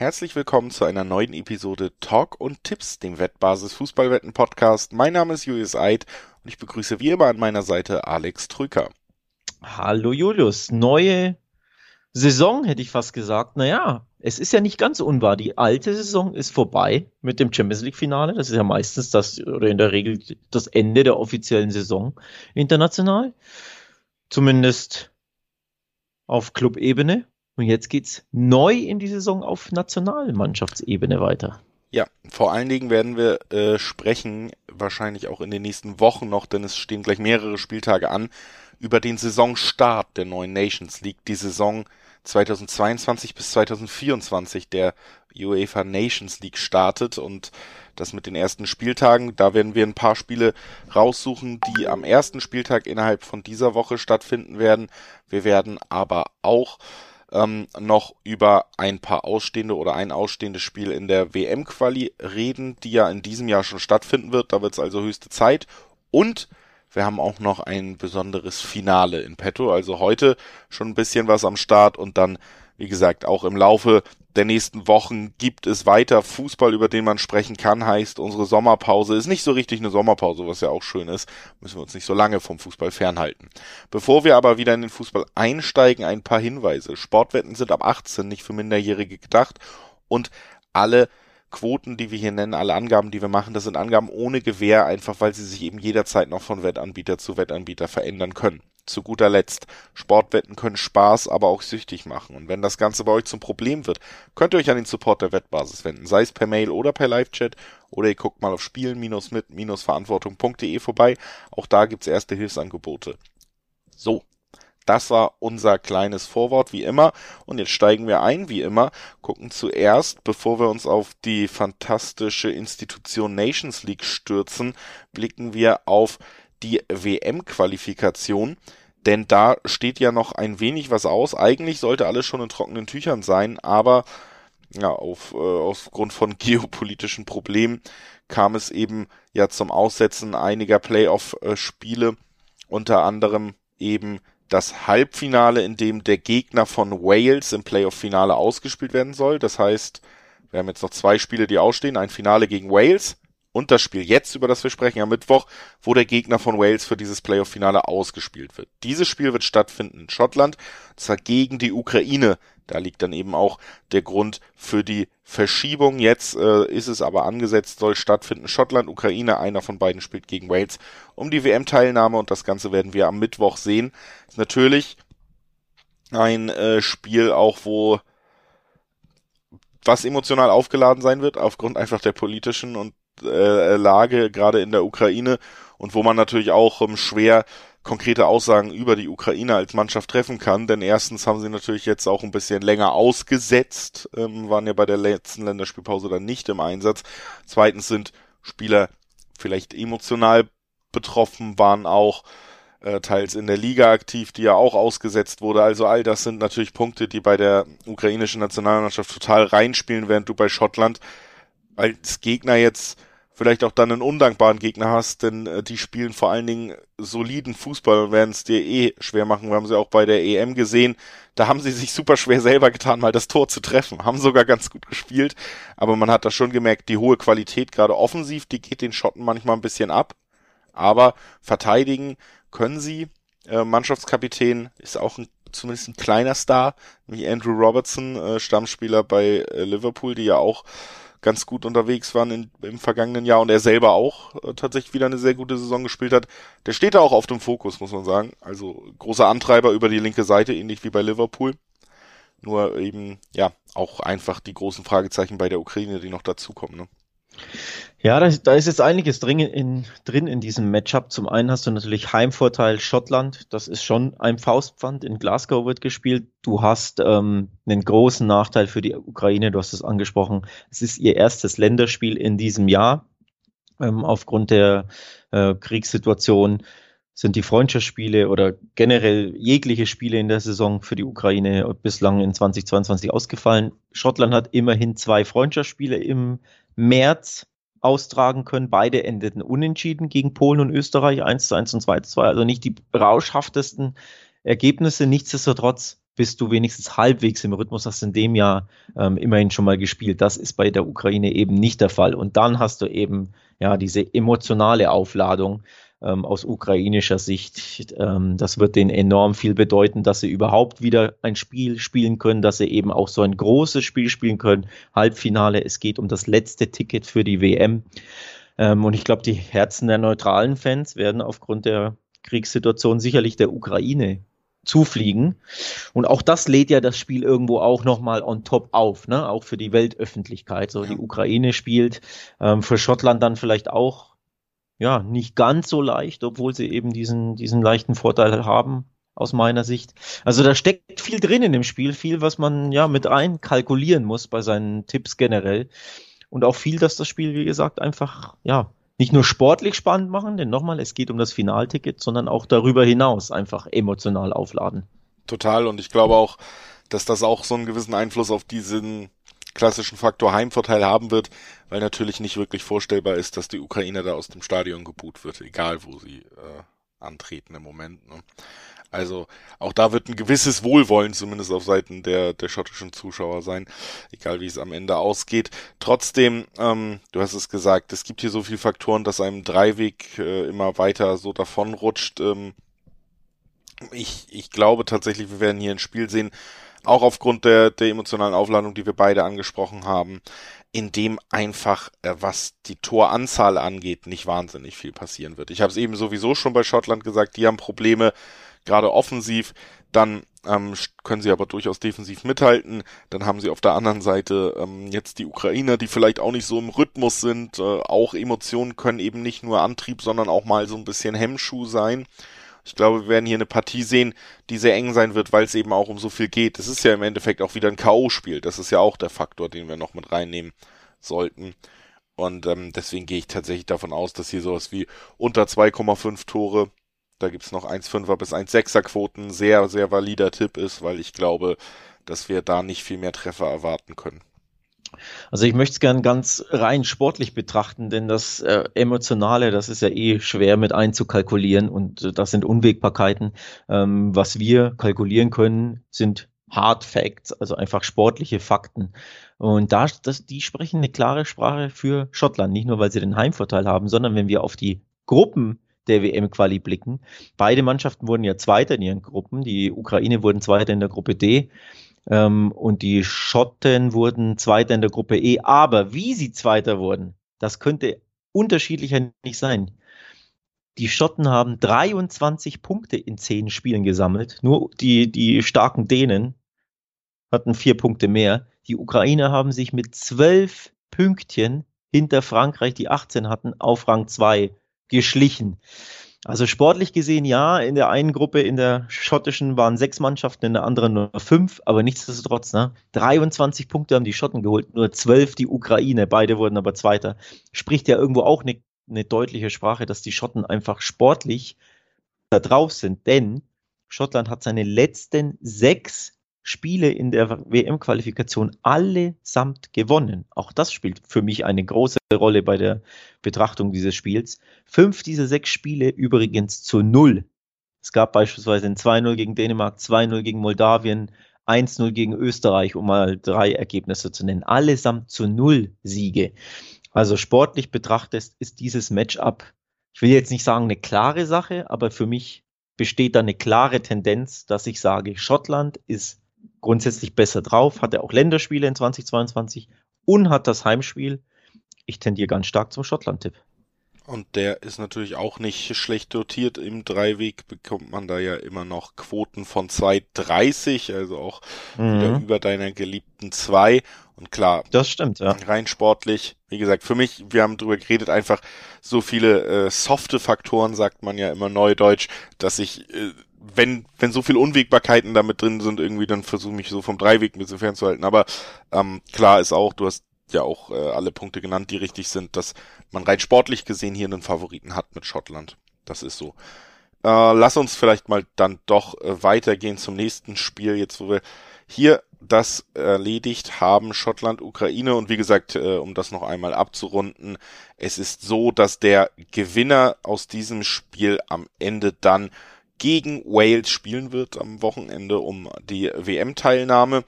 Herzlich willkommen zu einer neuen Episode Talk und Tipps, dem Wettbasis Fußballwetten Podcast. Mein Name ist Julius Eid und ich begrüße wie immer an meiner Seite Alex Trüker. Hallo Julius, neue Saison hätte ich fast gesagt. Naja, es ist ja nicht ganz unwahr. Die alte Saison ist vorbei mit dem Champions League Finale. Das ist ja meistens das oder in der Regel das Ende der offiziellen Saison international. Zumindest auf Clubebene. Und jetzt geht's neu in die Saison auf Nationalmannschaftsebene weiter. Ja, vor allen Dingen werden wir äh, sprechen, wahrscheinlich auch in den nächsten Wochen noch, denn es stehen gleich mehrere Spieltage an, über den Saisonstart der neuen Nations League, die Saison 2022 bis 2024 der UEFA Nations League startet und das mit den ersten Spieltagen. Da werden wir ein paar Spiele raussuchen, die am ersten Spieltag innerhalb von dieser Woche stattfinden werden. Wir werden aber auch ähm, noch über ein paar ausstehende oder ein ausstehendes Spiel in der WM-Quali reden, die ja in diesem Jahr schon stattfinden wird. Da wird es also höchste Zeit. Und wir haben auch noch ein besonderes Finale in petto. Also heute schon ein bisschen was am Start und dann, wie gesagt, auch im Laufe der nächsten Wochen gibt es weiter Fußball, über den man sprechen kann. Heißt, unsere Sommerpause ist nicht so richtig eine Sommerpause, was ja auch schön ist. Müssen wir uns nicht so lange vom Fußball fernhalten. Bevor wir aber wieder in den Fußball einsteigen, ein paar Hinweise. Sportwetten sind ab 18 nicht für Minderjährige gedacht und alle Quoten, die wir hier nennen, alle Angaben, die wir machen, das sind Angaben ohne Gewähr, einfach weil sie sich eben jederzeit noch von Wettanbieter zu Wettanbieter verändern können zu guter Letzt, Sportwetten können Spaß, aber auch süchtig machen. Und wenn das Ganze bei euch zum Problem wird, könnt ihr euch an den Support der Wettbasis wenden, sei es per Mail oder per Live-Chat oder ihr guckt mal auf spielen-mit-verantwortung.de vorbei. Auch da gibt's erste Hilfsangebote. So, das war unser kleines Vorwort, wie immer. Und jetzt steigen wir ein, wie immer, gucken zuerst, bevor wir uns auf die fantastische Institution Nations League stürzen, blicken wir auf die WM-Qualifikation, denn da steht ja noch ein wenig was aus. Eigentlich sollte alles schon in trockenen Tüchern sein, aber ja, auf, äh, aufgrund von geopolitischen Problemen kam es eben ja zum Aussetzen einiger Playoff-Spiele, unter anderem eben das Halbfinale, in dem der Gegner von Wales im Playoff-Finale ausgespielt werden soll. Das heißt, wir haben jetzt noch zwei Spiele, die ausstehen. Ein Finale gegen Wales und das Spiel jetzt, über das wir sprechen, am Mittwoch, wo der Gegner von Wales für dieses Playoff-Finale ausgespielt wird. Dieses Spiel wird stattfinden in Schottland, zwar gegen die Ukraine. Da liegt dann eben auch der Grund für die Verschiebung. Jetzt äh, ist es aber angesetzt, soll stattfinden Schottland, Ukraine. Einer von beiden spielt gegen Wales um die WM-Teilnahme und das Ganze werden wir am Mittwoch sehen. Ist natürlich ein äh, Spiel auch, wo was emotional aufgeladen sein wird, aufgrund einfach der politischen und äh, Lage, gerade in der Ukraine, und wo man natürlich auch ähm, schwer konkrete Aussagen über die Ukraine als Mannschaft treffen kann, denn erstens haben sie natürlich jetzt auch ein bisschen länger ausgesetzt, ähm, waren ja bei der letzten Länderspielpause dann nicht im Einsatz. Zweitens sind Spieler vielleicht emotional betroffen, waren auch äh, teils in der Liga aktiv, die ja auch ausgesetzt wurde. Also all das sind natürlich Punkte, die bei der ukrainischen Nationalmannschaft total reinspielen, während du bei Schottland als Gegner jetzt vielleicht auch dann einen undankbaren Gegner hast, denn äh, die spielen vor allen Dingen soliden Fußball und werden es dir eh schwer machen. Wir haben sie auch bei der EM gesehen. Da haben sie sich super schwer selber getan, mal das Tor zu treffen. Haben sogar ganz gut gespielt, aber man hat da schon gemerkt, die hohe Qualität, gerade offensiv, die geht den Schotten manchmal ein bisschen ab. Aber verteidigen können sie. Äh, Mannschaftskapitän ist auch ein zumindest ein kleiner Star, wie Andrew Robertson, äh, Stammspieler bei äh, Liverpool, die ja auch ganz gut unterwegs waren in, im vergangenen Jahr und er selber auch äh, tatsächlich wieder eine sehr gute Saison gespielt hat. Der steht da auch auf dem Fokus, muss man sagen. Also großer Antreiber über die linke Seite, ähnlich wie bei Liverpool. Nur eben, ja, auch einfach die großen Fragezeichen bei der Ukraine, die noch dazukommen. Ne? Ja, da, da ist jetzt einiges drin in, drin in diesem Matchup. Zum einen hast du natürlich Heimvorteil Schottland. Das ist schon ein Faustpfand. In Glasgow wird gespielt. Du hast ähm, einen großen Nachteil für die Ukraine. Du hast es angesprochen. Es ist ihr erstes Länderspiel in diesem Jahr. Ähm, aufgrund der äh, Kriegssituation sind die Freundschaftsspiele oder generell jegliche Spiele in der Saison für die Ukraine bislang in 2022 ausgefallen. Schottland hat immerhin zwei Freundschaftsspiele im März austragen können. Beide endeten unentschieden gegen Polen und Österreich 1 zu 1 und 2 zu 2. Also nicht die rauschhaftesten Ergebnisse. Nichtsdestotrotz bist du wenigstens halbwegs im Rhythmus, hast in dem Jahr ähm, immerhin schon mal gespielt. Das ist bei der Ukraine eben nicht der Fall. Und dann hast du eben ja diese emotionale Aufladung ähm, aus ukrainischer Sicht. Ähm, das wird denen enorm viel bedeuten, dass sie überhaupt wieder ein Spiel spielen können, dass sie eben auch so ein großes Spiel spielen können. Halbfinale, es geht um das letzte Ticket für die WM. Ähm, und ich glaube, die Herzen der neutralen Fans werden aufgrund der Kriegssituation sicherlich der Ukraine zufliegen. Und auch das lädt ja das Spiel irgendwo auch nochmal on top auf, ne? auch für die Weltöffentlichkeit. So, die Ukraine spielt ähm, für Schottland dann vielleicht auch ja nicht ganz so leicht, obwohl sie eben diesen, diesen leichten Vorteil haben, aus meiner Sicht. Also da steckt viel drin in dem Spiel, viel, was man ja mit einkalkulieren muss bei seinen Tipps generell. Und auch viel, dass das Spiel, wie gesagt, einfach, ja, nicht nur sportlich spannend machen, denn nochmal, es geht um das Finalticket, sondern auch darüber hinaus einfach emotional aufladen. Total. Und ich glaube auch, dass das auch so einen gewissen Einfluss auf diesen klassischen Faktor Heimvorteil haben wird, weil natürlich nicht wirklich vorstellbar ist, dass die Ukraine da aus dem Stadion geboot wird, egal wo sie äh, antreten im Moment. Ne? Also auch da wird ein gewisses Wohlwollen zumindest auf Seiten der, der schottischen Zuschauer sein, egal wie es am Ende ausgeht. Trotzdem, ähm, du hast es gesagt, es gibt hier so viele Faktoren, dass einem Dreiweg äh, immer weiter so davonrutscht. Ähm, ich, ich glaube tatsächlich, wir werden hier ein Spiel sehen, auch aufgrund der, der emotionalen Aufladung, die wir beide angesprochen haben, in dem einfach, äh, was die Toranzahl angeht, nicht wahnsinnig viel passieren wird. Ich habe es eben sowieso schon bei Schottland gesagt, die haben Probleme, gerade offensiv, dann ähm, können sie aber durchaus defensiv mithalten. Dann haben sie auf der anderen Seite ähm, jetzt die Ukrainer, die vielleicht auch nicht so im Rhythmus sind. Äh, auch Emotionen können eben nicht nur Antrieb, sondern auch mal so ein bisschen Hemmschuh sein. Ich glaube, wir werden hier eine Partie sehen, die sehr eng sein wird, weil es eben auch um so viel geht. Es ist ja im Endeffekt auch wieder ein K.O.-Spiel. Das ist ja auch der Faktor, den wir noch mit reinnehmen sollten. Und ähm, deswegen gehe ich tatsächlich davon aus, dass hier sowas wie unter 2,5 Tore da gibt's noch 1,5er bis 1,6er Quoten. Sehr, sehr valider Tipp ist, weil ich glaube, dass wir da nicht viel mehr Treffer erwarten können. Also ich möchte es gern ganz rein sportlich betrachten, denn das äh, Emotionale, das ist ja eh schwer mit einzukalkulieren und äh, das sind Unwägbarkeiten. Ähm, was wir kalkulieren können, sind Hard Facts, also einfach sportliche Fakten. Und da, das, die sprechen eine klare Sprache für Schottland, nicht nur weil sie den Heimvorteil haben, sondern wenn wir auf die Gruppen der WM-Quali blicken. Beide Mannschaften wurden ja Zweiter in ihren Gruppen. Die Ukraine wurden Zweiter in der Gruppe D ähm, und die Schotten wurden Zweiter in der Gruppe E. Aber wie sie Zweiter wurden, das könnte unterschiedlicher nicht sein. Die Schotten haben 23 Punkte in zehn Spielen gesammelt. Nur die, die starken Dänen hatten vier Punkte mehr. Die Ukrainer haben sich mit zwölf Pünktchen hinter Frankreich, die 18 hatten, auf Rang 2 geschlichen. Also sportlich gesehen ja, in der einen Gruppe, in der schottischen waren sechs Mannschaften, in der anderen nur fünf, aber nichtsdestotrotz, ne? 23 Punkte haben die Schotten geholt, nur zwölf die Ukraine, beide wurden aber Zweiter. Spricht ja irgendwo auch eine ne deutliche Sprache, dass die Schotten einfach sportlich da drauf sind, denn Schottland hat seine letzten sechs Spiele in der WM-Qualifikation allesamt gewonnen. Auch das spielt für mich eine große Rolle bei der Betrachtung dieses Spiels. Fünf dieser sechs Spiele übrigens zu null. Es gab beispielsweise ein 2-0 gegen Dänemark, 2-0 gegen Moldawien, 1-0 gegen Österreich, um mal drei Ergebnisse zu nennen. Allesamt zu null Siege. Also sportlich betrachtet ist dieses Matchup, ich will jetzt nicht sagen eine klare Sache, aber für mich besteht da eine klare Tendenz, dass ich sage, Schottland ist grundsätzlich besser drauf, hat er auch Länderspiele in 2022 und hat das Heimspiel. Ich tendiere ganz stark zum Schottland-Tipp. Und der ist natürlich auch nicht schlecht dotiert. Im Dreiweg bekommt man da ja immer noch Quoten von 2,30, also auch mhm. wieder über deiner geliebten 2. Und klar, das stimmt, ja. Rein sportlich, wie gesagt, für mich, wir haben drüber geredet, einfach so viele äh, softe Faktoren, sagt man ja immer neudeutsch, dass ich äh, wenn, wenn so viel Unwägbarkeiten damit drin sind, irgendwie, dann versuche ich so vom Dreiweg ein bisschen fernzuhalten. Aber ähm, klar ist auch, du hast ja auch äh, alle Punkte genannt, die richtig sind, dass man rein sportlich gesehen hier einen Favoriten hat mit Schottland. Das ist so. Äh, lass uns vielleicht mal dann doch äh, weitergehen zum nächsten Spiel, jetzt wo wir hier das erledigt haben, Schottland, Ukraine. Und wie gesagt, äh, um das noch einmal abzurunden, es ist so, dass der Gewinner aus diesem Spiel am Ende dann gegen Wales spielen wird am Wochenende um die WM-Teilnahme.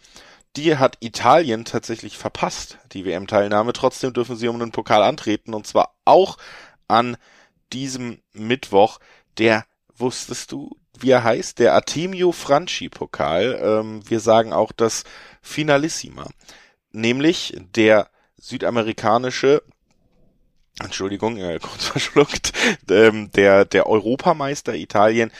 Die hat Italien tatsächlich verpasst, die WM-Teilnahme. Trotzdem dürfen sie um den Pokal antreten und zwar auch an diesem Mittwoch. Der, wusstest du, wie er heißt? Der Artemio Franchi Pokal. Ähm, wir sagen auch das Finalissima. Nämlich der südamerikanische Entschuldigung, äh, kurz verschluckt, ähm, der, der Europameister Italien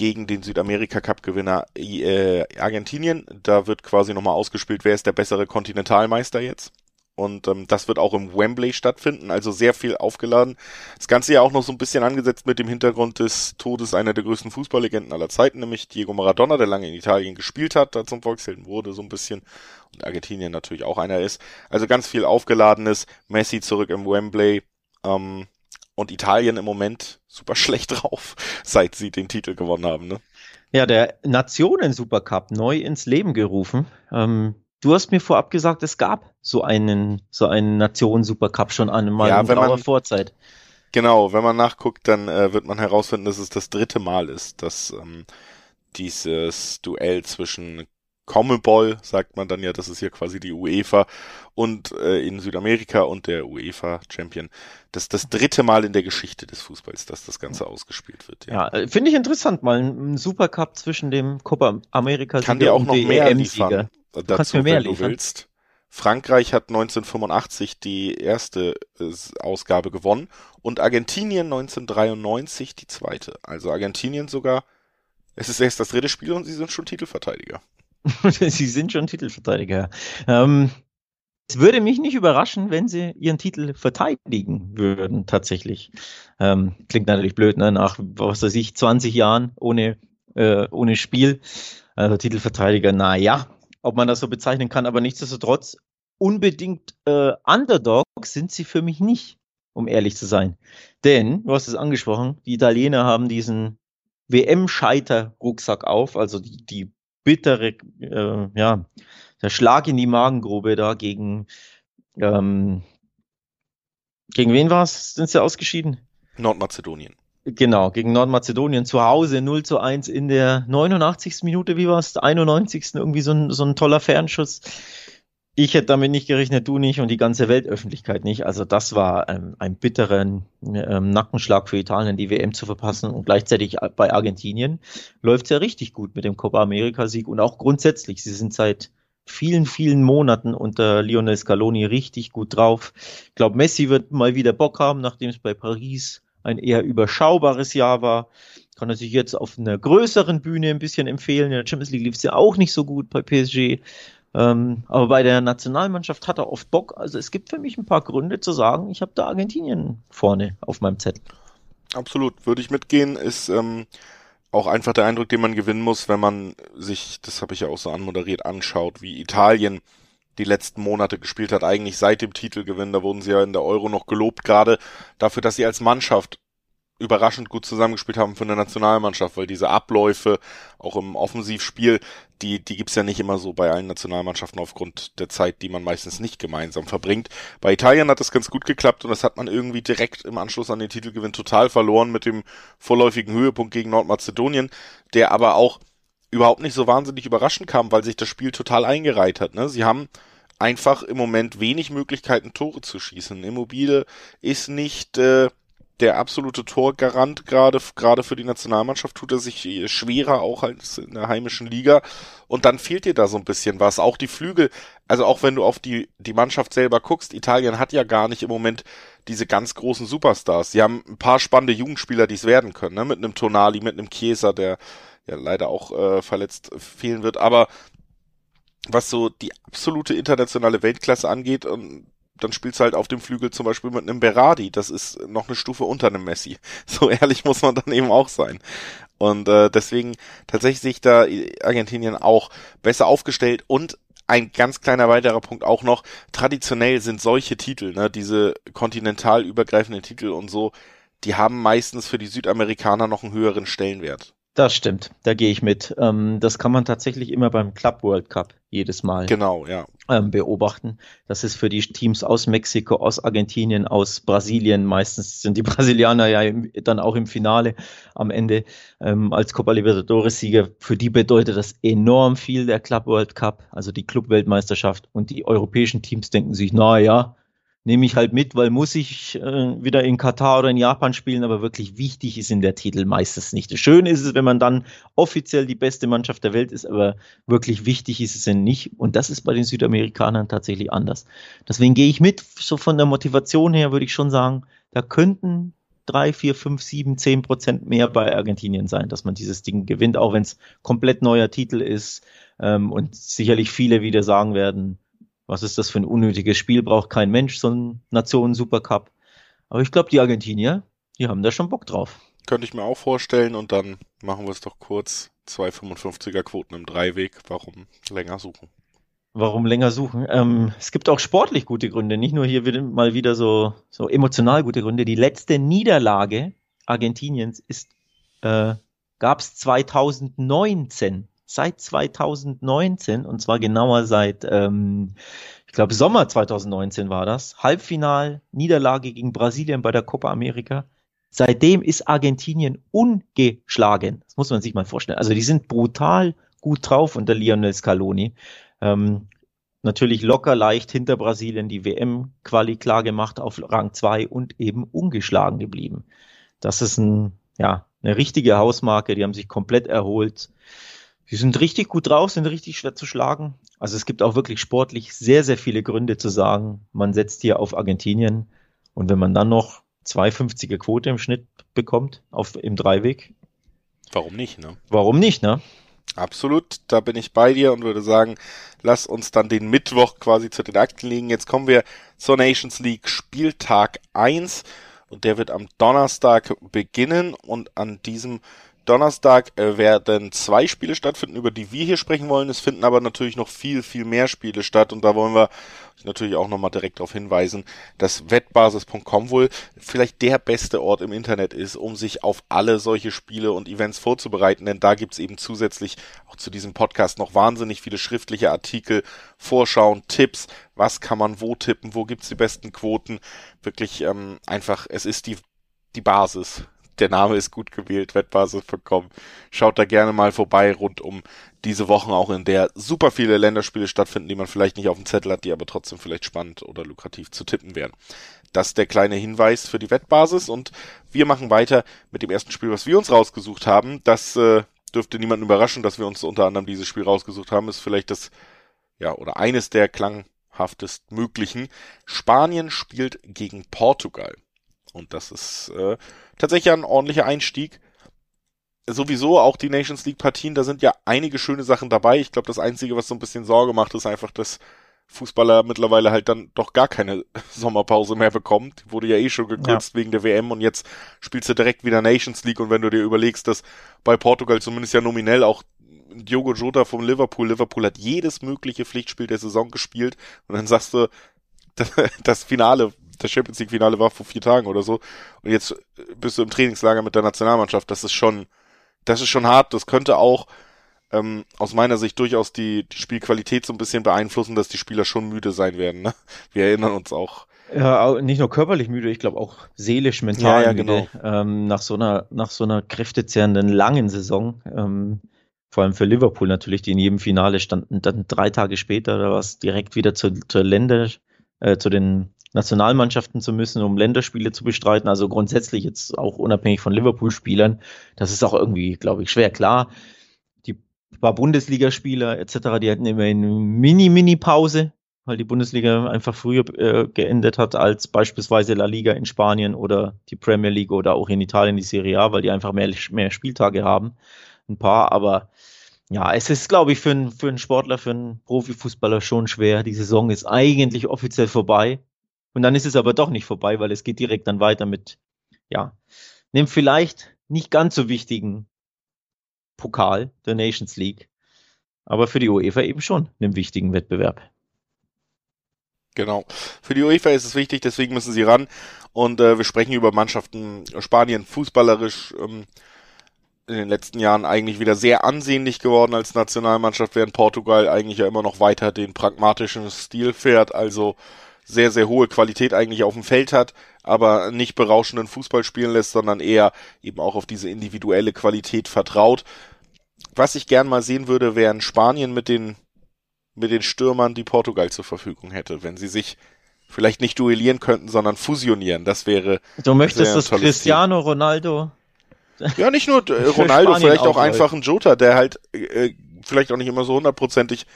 gegen den Südamerika-Cup-Gewinner äh, Argentinien. Da wird quasi nochmal ausgespielt, wer ist der bessere Kontinentalmeister jetzt. Und ähm, das wird auch im Wembley stattfinden, also sehr viel aufgeladen. Das Ganze ja auch noch so ein bisschen angesetzt mit dem Hintergrund des Todes einer der größten Fußballlegenden aller Zeiten, nämlich Diego Maradona, der lange in Italien gespielt hat, da zum Volkshelden wurde so ein bisschen. Und Argentinien natürlich auch einer ist. Also ganz viel aufgeladenes. Messi zurück im Wembley. Ähm, und Italien im Moment super schlecht drauf, seit sie den Titel gewonnen haben. Ne? Ja, der Nationen-Supercup neu ins Leben gerufen. Ähm, du hast mir vorab gesagt, es gab so einen, so einen Nationen-Supercup schon einmal ja, in wenn man, Vorzeit. Genau, wenn man nachguckt, dann äh, wird man herausfinden, dass es das dritte Mal ist, dass ähm, dieses Duell zwischen Comebol, sagt man dann ja, das ist hier quasi die UEFA und äh, in Südamerika und der UEFA Champion. Das ist das dritte Mal in der Geschichte des Fußballs, dass das Ganze ausgespielt wird. Ja, ja äh, finde ich interessant, mal ein Supercup zwischen dem Copa America Kann dir auch noch mehr liefern du dazu, mir mehr wenn liefern. du willst. Frankreich hat 1985 die erste äh, Ausgabe gewonnen und Argentinien 1993 die zweite. Also Argentinien sogar, es ist erst das dritte Spiel und sie sind schon Titelverteidiger. sie sind schon Titelverteidiger. Ähm, es würde mich nicht überraschen, wenn sie ihren Titel verteidigen würden, tatsächlich. Ähm, klingt natürlich blöd, ne? nach, was weiß ich, 20 Jahren ohne, äh, ohne Spiel. Also Titelverteidiger, naja, ob man das so bezeichnen kann, aber nichtsdestotrotz, unbedingt äh, Underdogs sind sie für mich nicht, um ehrlich zu sein. Denn, du hast es angesprochen, die Italiener haben diesen WM-Scheiter-Rucksack auf, also die, die bittere, äh, ja, der Schlag in die Magengrube da gegen, ähm, gegen wen war es? Sind sie ausgeschieden? Nordmazedonien. Genau, gegen Nordmazedonien zu Hause 0 zu 1 in der 89. Minute, wie war es? 91. irgendwie so ein, so ein toller Fernschuss. Ich hätte damit nicht gerechnet, du nicht und die ganze Weltöffentlichkeit nicht. Also das war ähm, ein bitterer ähm, Nackenschlag für Italien, die WM zu verpassen. Und gleichzeitig bei Argentinien läuft es ja richtig gut mit dem Copa America Sieg und auch grundsätzlich. Sie sind seit vielen, vielen Monaten unter Lionel Scaloni richtig gut drauf. Ich glaube, Messi wird mal wieder Bock haben, nachdem es bei Paris ein eher überschaubares Jahr war. Kann er sich jetzt auf einer größeren Bühne ein bisschen empfehlen. In der Champions League lief es ja auch nicht so gut bei PSG. Ähm, aber bei der Nationalmannschaft hat er oft Bock. Also es gibt für mich ein paar Gründe zu sagen, ich habe da Argentinien vorne auf meinem Zettel. Absolut, würde ich mitgehen. Ist ähm, auch einfach der Eindruck, den man gewinnen muss, wenn man sich, das habe ich ja auch so anmoderiert, anschaut, wie Italien die letzten Monate gespielt hat, eigentlich seit dem Titelgewinn. Da wurden sie ja in der Euro noch gelobt, gerade dafür, dass sie als Mannschaft überraschend gut zusammengespielt haben für eine Nationalmannschaft, weil diese Abläufe auch im Offensivspiel, die, die gibt's ja nicht immer so bei allen Nationalmannschaften aufgrund der Zeit, die man meistens nicht gemeinsam verbringt. Bei Italien hat das ganz gut geklappt und das hat man irgendwie direkt im Anschluss an den Titelgewinn total verloren mit dem vorläufigen Höhepunkt gegen Nordmazedonien, der aber auch überhaupt nicht so wahnsinnig überraschend kam, weil sich das Spiel total eingereiht hat. Ne? Sie haben einfach im Moment wenig Möglichkeiten, Tore zu schießen. Immobile ist nicht äh, der absolute Torgarant gerade gerade für die Nationalmannschaft tut er sich schwerer auch als in der heimischen Liga. Und dann fehlt dir da so ein bisschen was. Auch die Flügel also auch wenn du auf die die Mannschaft selber guckst Italien hat ja gar nicht im Moment diese ganz großen Superstars. Sie haben ein paar spannende Jugendspieler die es werden können ne? mit einem Tonali mit einem Chiesa der ja leider auch äh, verletzt fehlen wird. Aber was so die absolute internationale Weltklasse angeht und dann spielst du halt auf dem Flügel zum Beispiel mit einem Berardi. Das ist noch eine Stufe unter einem Messi. So ehrlich muss man dann eben auch sein. Und äh, deswegen tatsächlich sich da Argentinien auch besser aufgestellt und ein ganz kleiner weiterer Punkt auch noch, traditionell sind solche Titel, ne, diese kontinental übergreifenden Titel und so, die haben meistens für die Südamerikaner noch einen höheren Stellenwert. Das stimmt, da gehe ich mit. Ähm, das kann man tatsächlich immer beim Club World Cup jedes Mal genau, ja. ähm, beobachten. Das ist für die Teams aus Mexiko, aus Argentinien, aus Brasilien, meistens sind die Brasilianer ja im, dann auch im Finale am Ende ähm, als Copa Libertadores-Sieger. Für die bedeutet das enorm viel, der Club World Cup, also die Club-Weltmeisterschaft. Und die europäischen Teams denken sich, na ja, nehme ich halt mit, weil muss ich äh, wieder in Katar oder in Japan spielen, aber wirklich wichtig ist in der Titel meistens nicht. Schön ist es, wenn man dann offiziell die beste Mannschaft der Welt ist, aber wirklich wichtig ist es denn nicht. Und das ist bei den Südamerikanern tatsächlich anders. Deswegen gehe ich mit, so von der Motivation her würde ich schon sagen, da könnten drei, vier, fünf, sieben, zehn Prozent mehr bei Argentinien sein, dass man dieses Ding gewinnt, auch wenn es komplett neuer Titel ist ähm, und sicherlich viele wieder sagen werden, was ist das für ein unnötiges Spiel? Braucht kein Mensch so einen Nationen-Supercup. Aber ich glaube, die Argentinier, die haben da schon Bock drauf. Könnte ich mir auch vorstellen und dann machen wir es doch kurz. 2,55er Quoten im Dreiweg. Warum länger suchen? Warum länger suchen? Ähm, es gibt auch sportlich gute Gründe, nicht nur hier mal wieder so, so emotional gute Gründe. Die letzte Niederlage Argentiniens ist, äh, gab es 2019 seit 2019 und zwar genauer seit, ähm, ich glaube, Sommer 2019 war das. Halbfinal, Niederlage gegen Brasilien bei der Copa America. Seitdem ist Argentinien ungeschlagen. Das muss man sich mal vorstellen. Also die sind brutal gut drauf unter Lionel Scaloni. Ähm, natürlich locker leicht hinter Brasilien die WM-Quali klar gemacht auf Rang 2 und eben ungeschlagen geblieben. Das ist ein, ja, eine richtige Hausmarke. Die haben sich komplett erholt. Die sind richtig gut drauf, sind richtig schwer zu schlagen. Also es gibt auch wirklich sportlich sehr, sehr viele Gründe zu sagen, man setzt hier auf Argentinien. Und wenn man dann noch 2,50er Quote im Schnitt bekommt auf, im Dreiweg. Warum nicht, ne? Warum nicht, ne? Absolut, da bin ich bei dir und würde sagen, lass uns dann den Mittwoch quasi zu den Akten legen. Jetzt kommen wir zur Nations League Spieltag 1 und der wird am Donnerstag beginnen und an diesem Donnerstag äh, werden zwei Spiele stattfinden, über die wir hier sprechen wollen. Es finden aber natürlich noch viel, viel mehr Spiele statt und da wollen wir natürlich auch nochmal direkt darauf hinweisen, dass wettbasis.com wohl vielleicht der beste Ort im Internet ist, um sich auf alle solche Spiele und Events vorzubereiten, denn da gibt's eben zusätzlich auch zu diesem Podcast noch wahnsinnig viele schriftliche Artikel, Vorschauen, Tipps, was kann man wo tippen, wo gibt's die besten Quoten. Wirklich ähm, einfach, es ist die die Basis der Name ist gut gewählt, wettbasis.com. Schaut da gerne mal vorbei rund um diese Wochen auch, in der super viele Länderspiele stattfinden, die man vielleicht nicht auf dem Zettel hat, die aber trotzdem vielleicht spannend oder lukrativ zu tippen wären. Das ist der kleine Hinweis für die Wettbasis und wir machen weiter mit dem ersten Spiel, was wir uns rausgesucht haben. Das äh, dürfte niemanden überraschen, dass wir uns unter anderem dieses Spiel rausgesucht haben. Ist vielleicht das, ja, oder eines der klanghaftest möglichen. Spanien spielt gegen Portugal. Und das ist äh, tatsächlich ein ordentlicher Einstieg. Sowieso auch die Nations League Partien, da sind ja einige schöne Sachen dabei. Ich glaube, das Einzige, was so ein bisschen Sorge macht, ist einfach, dass Fußballer mittlerweile halt dann doch gar keine Sommerpause mehr bekommt. Die wurde ja eh schon gekürzt ja. wegen der WM und jetzt spielst du direkt wieder Nations League und wenn du dir überlegst, dass bei Portugal zumindest ja nominell auch Diogo Jota vom Liverpool, Liverpool hat jedes mögliche Pflichtspiel der Saison gespielt und dann sagst du, das Finale das Champions League Finale war vor vier Tagen oder so. Und jetzt bist du im Trainingslager mit der Nationalmannschaft. Das ist schon, das ist schon hart. Das könnte auch ähm, aus meiner Sicht durchaus die, die Spielqualität so ein bisschen beeinflussen, dass die Spieler schon müde sein werden. Ne? Wir erinnern uns auch. Ja, nicht nur körperlich müde, ich glaube auch seelisch, mental ja, ja, müde. Genau. Ähm, nach so einer, nach so einer kräftezehrenden langen Saison. Ähm, vor allem für Liverpool natürlich, die in jedem Finale standen. Dann drei Tage später, war es direkt wieder zu, zur Länder, äh, zu den Nationalmannschaften zu müssen, um Länderspiele zu bestreiten. Also grundsätzlich jetzt auch unabhängig von Liverpool-Spielern. Das ist auch irgendwie, glaube ich, schwer. Klar, die paar Bundesligaspieler etc., die hatten immer eine Mini-Mini-Pause, weil die Bundesliga einfach früher äh, geendet hat als beispielsweise La Liga in Spanien oder die Premier League oder auch in Italien die Serie A, weil die einfach mehr, mehr Spieltage haben. Ein paar, aber ja, es ist, glaube ich, für, einen für einen Sportler, für einen Profifußballer schon schwer. Die Saison ist eigentlich offiziell vorbei. Und dann ist es aber doch nicht vorbei, weil es geht direkt dann weiter mit, ja, dem vielleicht nicht ganz so wichtigen Pokal der Nations League, aber für die UEFA eben schon einem wichtigen Wettbewerb. Genau. Für die UEFA ist es wichtig, deswegen müssen sie ran. Und äh, wir sprechen über Mannschaften Spanien fußballerisch. Ähm, in den letzten Jahren eigentlich wieder sehr ansehnlich geworden als Nationalmannschaft, während Portugal eigentlich ja immer noch weiter den pragmatischen Stil fährt, also sehr, sehr hohe Qualität eigentlich auf dem Feld hat, aber nicht berauschenden Fußball spielen lässt, sondern eher eben auch auf diese individuelle Qualität vertraut. Was ich gern mal sehen würde, wären Spanien mit den, mit den Stürmern, die Portugal zur Verfügung hätte, wenn sie sich vielleicht nicht duellieren könnten, sondern fusionieren. Das wäre. Du möchtest, dass Cristiano Team. Ronaldo ja, nicht nur Ronaldo, vielleicht auch, auch einfach ein Jota, der halt äh, vielleicht auch nicht immer so hundertprozentig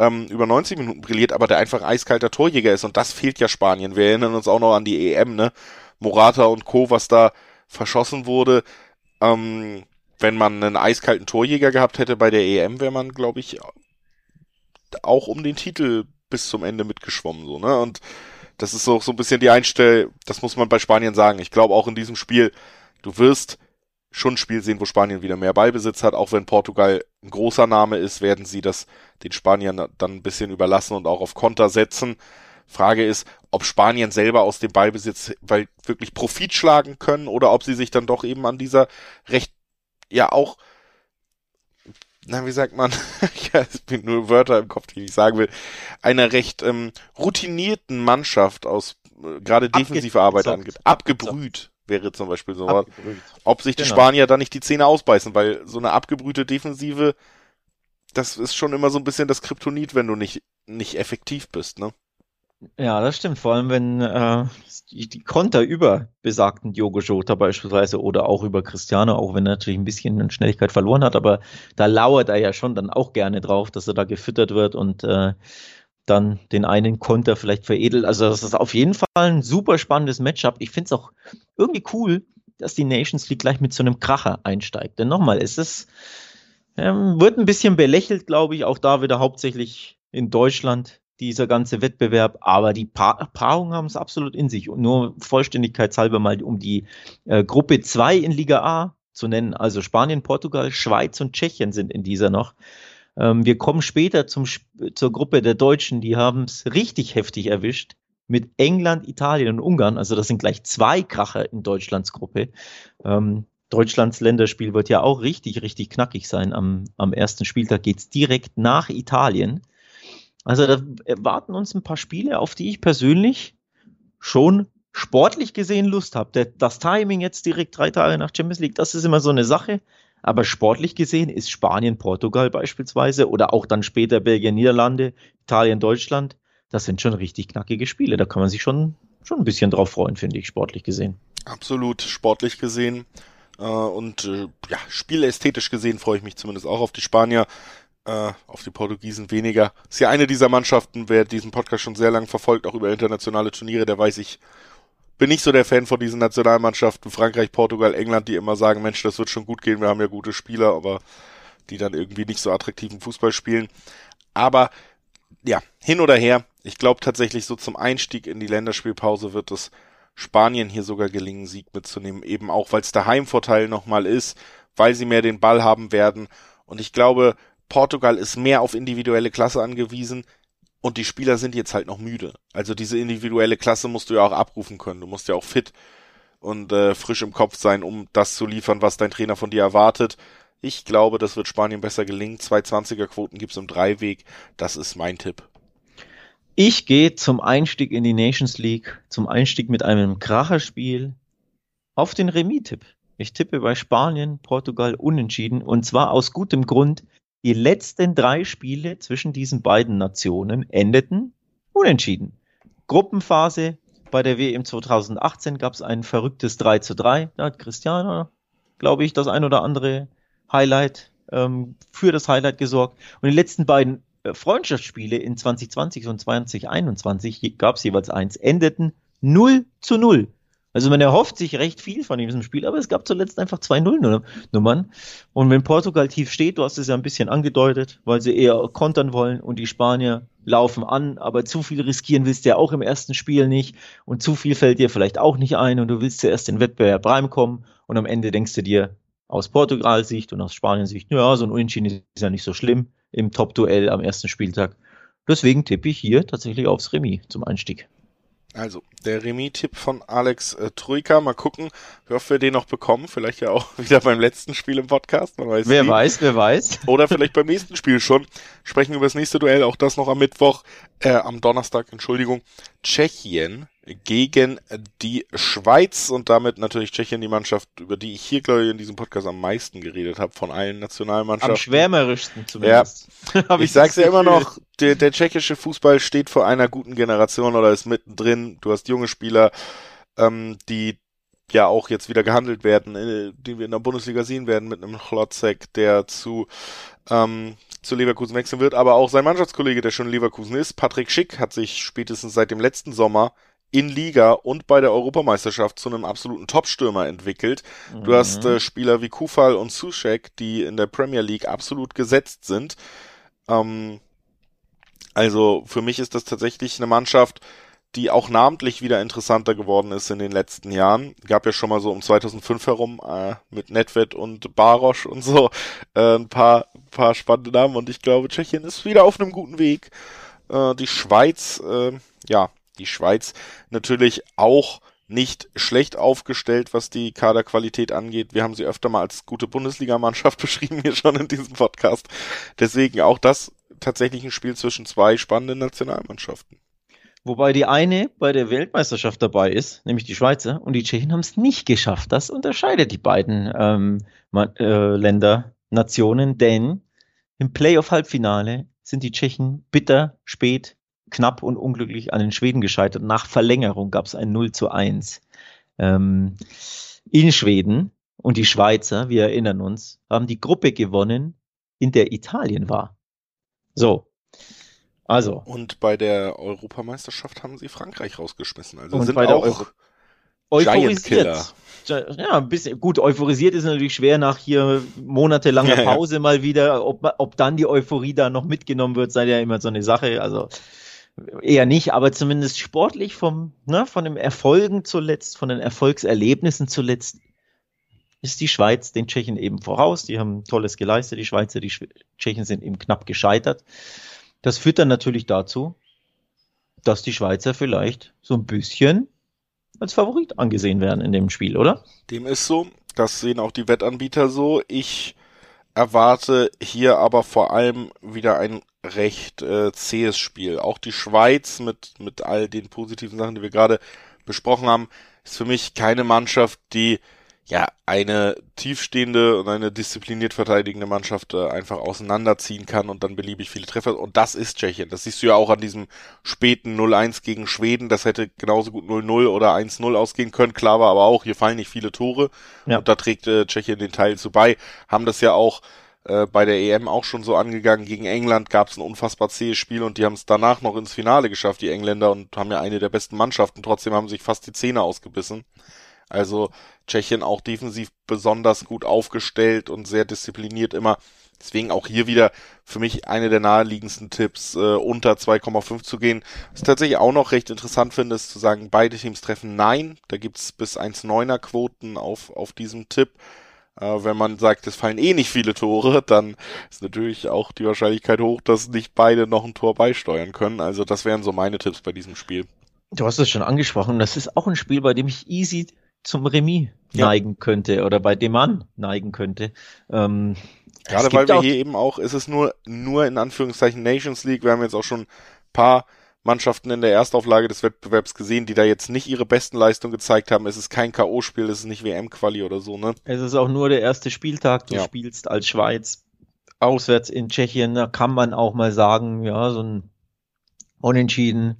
ähm, über 90 Minuten brilliert, aber der einfach eiskalter Torjäger ist. Und das fehlt ja Spanien. Wir erinnern uns auch noch an die EM, ne? Morata und Co., was da verschossen wurde. Ähm, wenn man einen eiskalten Torjäger gehabt hätte bei der EM, wäre man, glaube ich, auch um den Titel bis zum Ende mitgeschwommen, so, ne? Und das ist so, so ein bisschen die Einstell, das muss man bei Spanien sagen. Ich glaube auch in diesem Spiel, du wirst schon ein Spiel sehen, wo Spanien wieder mehr Ballbesitz hat. Auch wenn Portugal ein großer Name ist, werden sie das den Spaniern dann ein bisschen überlassen und auch auf Konter setzen. Frage ist, ob Spanien selber aus dem Ballbesitz weil wirklich Profit schlagen können oder ob sie sich dann doch eben an dieser recht, ja auch, na, wie sagt man, ja, es bin nur Wörter im Kopf, die ich sagen will, einer recht ähm, routinierten Mannschaft aus äh, gerade defensive Arbeit angeht, abgebrüht wäre zum Beispiel so was. Ob sich die genau. Spanier da nicht die Zähne ausbeißen, weil so eine abgebrühte Defensive, das ist schon immer so ein bisschen das Kryptonit, wenn du nicht, nicht effektiv bist, ne? Ja, das stimmt. Vor allem, wenn äh, die, die Konter über besagten Diogo Jota beispielsweise oder auch über Cristiano, auch wenn er natürlich ein bisschen an Schnelligkeit verloren hat, aber da lauert er ja schon dann auch gerne drauf, dass er da gefüttert wird und äh, dann den einen Konter vielleicht veredelt. Also das ist auf jeden Fall ein super spannendes Matchup. Ich finde es auch irgendwie cool, dass die Nations League gleich mit so einem Kracher einsteigt. Denn nochmal, es ist, ähm, wird ein bisschen belächelt, glaube ich, auch da wieder hauptsächlich in Deutschland dieser ganze Wettbewerb, aber die pa Paarungen haben es absolut in sich. Und nur vollständigkeitshalber mal um die äh, Gruppe 2 in Liga A zu nennen, also Spanien, Portugal, Schweiz und Tschechien sind in dieser noch. Ähm, wir kommen später zum, zur Gruppe der Deutschen, die haben es richtig heftig erwischt mit England, Italien und Ungarn. Also das sind gleich zwei Kracher in Deutschlands Gruppe. Ähm, Deutschlands Länderspiel wird ja auch richtig, richtig knackig sein. Am, am ersten Spieltag geht es direkt nach Italien. Also da erwarten uns ein paar Spiele, auf die ich persönlich schon sportlich gesehen Lust habe. Das Timing jetzt direkt drei Tage nach Champions League, das ist immer so eine Sache. Aber sportlich gesehen ist Spanien, Portugal beispielsweise oder auch dann später Belgien, Niederlande, Italien, Deutschland, das sind schon richtig knackige Spiele. Da kann man sich schon, schon ein bisschen drauf freuen, finde ich, sportlich gesehen. Absolut, sportlich gesehen. Äh, und äh, ja, spielästhetisch gesehen freue ich mich zumindest auch auf die Spanier. Äh, auf die Portugiesen weniger. Ist ja eine dieser Mannschaften, wer diesen Podcast schon sehr lange verfolgt, auch über internationale Turniere, der weiß ich, bin nicht so der Fan von diesen Nationalmannschaften, Frankreich, Portugal, England, die immer sagen, Mensch, das wird schon gut gehen, wir haben ja gute Spieler, aber die dann irgendwie nicht so attraktiven Fußball spielen. Aber ja, hin oder her, ich glaube tatsächlich so zum Einstieg in die Länderspielpause wird es Spanien hier sogar gelingen, Sieg mitzunehmen, eben auch, weil es der Heimvorteil nochmal ist, weil sie mehr den Ball haben werden. Und ich glaube, Portugal ist mehr auf individuelle Klasse angewiesen. Und die Spieler sind jetzt halt noch müde. Also diese individuelle Klasse musst du ja auch abrufen können. Du musst ja auch fit und äh, frisch im Kopf sein, um das zu liefern, was dein Trainer von dir erwartet. Ich glaube, das wird Spanien besser gelingen. Zwei 20er Quoten gibt's im Dreiweg. Das ist mein Tipp. Ich gehe zum Einstieg in die Nations League, zum Einstieg mit einem Kracherspiel auf den Remis-Tipp. Ich tippe bei Spanien, Portugal unentschieden und zwar aus gutem Grund. Die letzten drei Spiele zwischen diesen beiden Nationen endeten unentschieden. Gruppenphase bei der WM 2018 gab es ein verrücktes 3 zu 3. Da hat Cristiano, glaube ich, das ein oder andere Highlight ähm, für das Highlight gesorgt. Und die letzten beiden Freundschaftsspiele in 2020 und 2021 gab es jeweils eins, endeten 0 zu 0. Also man erhofft sich recht viel von diesem Spiel, aber es gab zuletzt einfach zwei Nullnummern. Und wenn Portugal tief steht, du hast es ja ein bisschen angedeutet, weil sie eher kontern wollen und die Spanier laufen an, aber zu viel riskieren willst du ja auch im ersten Spiel nicht und zu viel fällt dir vielleicht auch nicht ein und du willst zuerst den Wettbewerb reinkommen und am Ende denkst du dir aus Portugal Sicht und aus Spanien Sicht, ja, so ein Unentschieden ist ja nicht so schlimm im Top-Duell am ersten Spieltag. Deswegen tippe ich hier tatsächlich aufs Remis zum Einstieg. Also, der Remis-Tipp von Alex äh, Troika. Mal gucken, wie oft wir den noch bekommen. Vielleicht ja auch wieder beim letzten Spiel im Podcast. Weiß wer nie. weiß, wer weiß. Oder vielleicht beim nächsten Spiel schon. Sprechen wir über das nächste Duell. Auch das noch am Mittwoch, äh, am Donnerstag, Entschuldigung. Tschechien gegen die Schweiz und damit natürlich Tschechien die Mannschaft, über die ich hier, glaube ich, in diesem Podcast am meisten geredet habe, von allen Nationalmannschaften. Am schwärmerischsten zumindest. Ja. ich, ich sag's ja immer noch, der, der tschechische Fußball steht vor einer guten Generation oder ist mittendrin. Du hast junge Spieler, ähm, die ja auch jetzt wieder gehandelt werden, äh, die wir in der Bundesliga sehen werden mit einem Chlotzek, der zu ähm, zu Leverkusen wechseln wird, aber auch sein Mannschaftskollege, der schon in Leverkusen ist, Patrick Schick, hat sich spätestens seit dem letzten Sommer in Liga und bei der Europameisterschaft zu einem absoluten Topstürmer entwickelt. Mhm. Du hast äh, Spieler wie Kufal und Sushek, die in der Premier League absolut gesetzt sind. Ähm, also für mich ist das tatsächlich eine Mannschaft, die auch namentlich wieder interessanter geworden ist in den letzten Jahren. Gab ja schon mal so um 2005 herum äh, mit Nedved und Barosch und so äh, ein paar, paar spannende Namen und ich glaube, Tschechien ist wieder auf einem guten Weg. Äh, die Schweiz, äh, ja, die Schweiz natürlich auch nicht schlecht aufgestellt, was die Kaderqualität angeht. Wir haben sie öfter mal als gute Bundesligamannschaft beschrieben hier schon in diesem Podcast. Deswegen auch das tatsächlich ein Spiel zwischen zwei spannenden Nationalmannschaften. Wobei die eine bei der Weltmeisterschaft dabei ist, nämlich die Schweizer, und die Tschechen haben es nicht geschafft. Das unterscheidet die beiden ähm, äh, Länder, Nationen, denn im Playoff-Halbfinale sind die Tschechen bitter spät knapp und unglücklich an den Schweden gescheitert. Nach Verlängerung gab es ein 0 zu 1 ähm, in Schweden. Und die Schweizer, wir erinnern uns, haben die Gruppe gewonnen, in der Italien war. So. Also. Und bei der Europameisterschaft haben sie Frankreich rausgeschmissen. Also und sind bei auch der euphorisiert. Ja, ein bisschen, gut, euphorisiert ist natürlich schwer nach hier monatelanger Pause ja. mal wieder. Ob, ob dann die Euphorie da noch mitgenommen wird, sei ja immer so eine Sache. Also, eher nicht, aber zumindest sportlich vom, ne, von den Erfolgen zuletzt, von den Erfolgserlebnissen zuletzt, ist die Schweiz den Tschechen eben voraus. Die haben Tolles geleistet, die Schweizer, die Tschechen sind eben knapp gescheitert. Das führt dann natürlich dazu, dass die Schweizer vielleicht so ein bisschen als Favorit angesehen werden in dem Spiel, oder? Dem ist so. Das sehen auch die Wettanbieter so. Ich erwarte hier aber vor allem wieder ein recht äh, zähes Spiel. Auch die Schweiz mit, mit all den positiven Sachen, die wir gerade besprochen haben, ist für mich keine Mannschaft, die ja eine tiefstehende und eine diszipliniert verteidigende Mannschaft äh, einfach auseinanderziehen kann und dann beliebig viele Treffer. Und das ist Tschechien. Das siehst du ja auch an diesem späten 0-1 gegen Schweden. Das hätte genauso gut 0-0 oder 1-0 ausgehen können. Klar war aber auch, hier fallen nicht viele Tore. Ja. Und da trägt äh, Tschechien den Teil zu bei. Haben das ja auch äh, bei der EM auch schon so angegangen. Gegen England gab es ein unfassbar zähes Spiel und die haben es danach noch ins Finale geschafft, die Engländer, und haben ja eine der besten Mannschaften. Trotzdem haben sich fast die Zähne ausgebissen. Also Tschechien auch defensiv besonders gut aufgestellt und sehr diszipliniert immer. Deswegen auch hier wieder für mich eine der naheliegendsten Tipps, äh, unter 2,5 zu gehen. Was ich tatsächlich auch noch recht interessant finde, ist zu sagen, beide Teams treffen Nein. Da gibt's bis 1,9er Quoten auf, auf diesem Tipp. Äh, wenn man sagt, es fallen eh nicht viele Tore, dann ist natürlich auch die Wahrscheinlichkeit hoch, dass nicht beide noch ein Tor beisteuern können. Also das wären so meine Tipps bei diesem Spiel. Du hast es schon angesprochen. Das ist auch ein Spiel, bei dem ich easy zum Remis ja. neigen könnte oder bei dem Mann neigen könnte. Ähm, Gerade weil wir hier eben auch, ist es nur, nur in Anführungszeichen Nations League. Wir haben jetzt auch schon paar Mannschaften in der Erstauflage des Wettbewerbs gesehen, die da jetzt nicht ihre besten Leistungen gezeigt haben. Es ist kein K.O.-Spiel, es ist nicht WM-Quali oder so, ne? Es ist auch nur der erste Spieltag. Du ja. spielst als Schweiz auswärts in Tschechien. Da kann man auch mal sagen, ja, so ein Unentschieden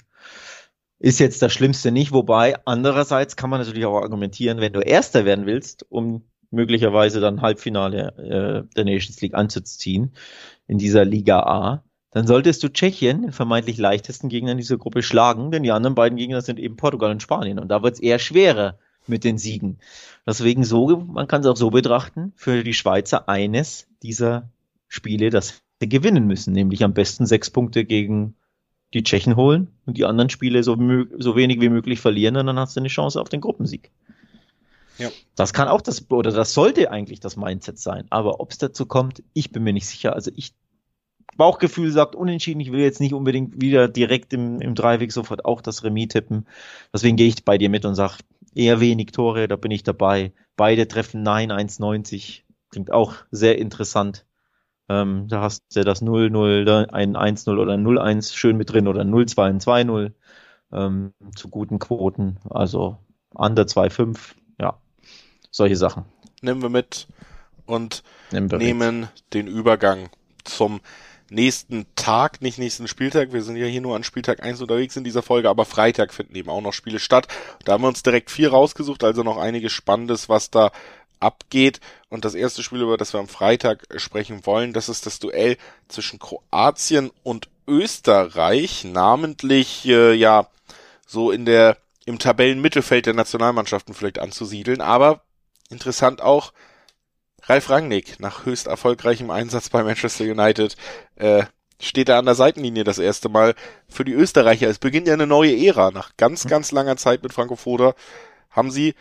ist jetzt das Schlimmste nicht. Wobei, andererseits kann man natürlich auch argumentieren, wenn du Erster werden willst, um möglicherweise dann Halbfinale äh, der Nations League anzuziehen in dieser Liga A, dann solltest du Tschechien, den vermeintlich leichtesten Gegner in dieser Gruppe, schlagen, denn die anderen beiden Gegner sind eben Portugal und Spanien. Und da wird es eher schwerer mit den Siegen. Deswegen so, man kann es auch so betrachten, für die Schweizer eines dieser Spiele, das sie gewinnen müssen, nämlich am besten sechs Punkte gegen die Tschechen holen und die anderen Spiele so, so wenig wie möglich verlieren und dann hast du eine Chance auf den Gruppensieg. Ja. Das kann auch das, oder das sollte eigentlich das Mindset sein. Aber ob es dazu kommt, ich bin mir nicht sicher. Also ich Bauchgefühl sagt unentschieden. Ich will jetzt nicht unbedingt wieder direkt im, im Dreiweg sofort auch das Remis tippen. Deswegen gehe ich bei dir mit und sage eher wenig Tore, da bin ich dabei. Beide treffen Nein 1,90. Klingt auch sehr interessant. Ähm, da hast du das 0-0, ein 1-0 oder 0-1 schön mit drin oder 0-2, 2-0 ähm, zu guten Quoten. Also under 2,5, ja, solche Sachen. Nehmen wir mit und nehmen, nehmen den Übergang zum nächsten Tag, nicht nächsten Spieltag. Wir sind ja hier nur an Spieltag 1 unterwegs in dieser Folge, aber Freitag finden eben auch noch Spiele statt. Da haben wir uns direkt vier rausgesucht, also noch einiges Spannendes, was da abgeht. Und das erste Spiel, über das wir am Freitag sprechen wollen, das ist das Duell zwischen Kroatien und Österreich, namentlich äh, ja so in der im Tabellenmittelfeld der Nationalmannschaften vielleicht anzusiedeln, aber interessant auch Ralf Rangnick nach höchst erfolgreichem Einsatz bei Manchester United äh, steht er an der Seitenlinie das erste Mal für die Österreicher. Es beginnt ja eine neue Ära. Nach ganz, ganz langer Zeit mit Franco Foda haben sie,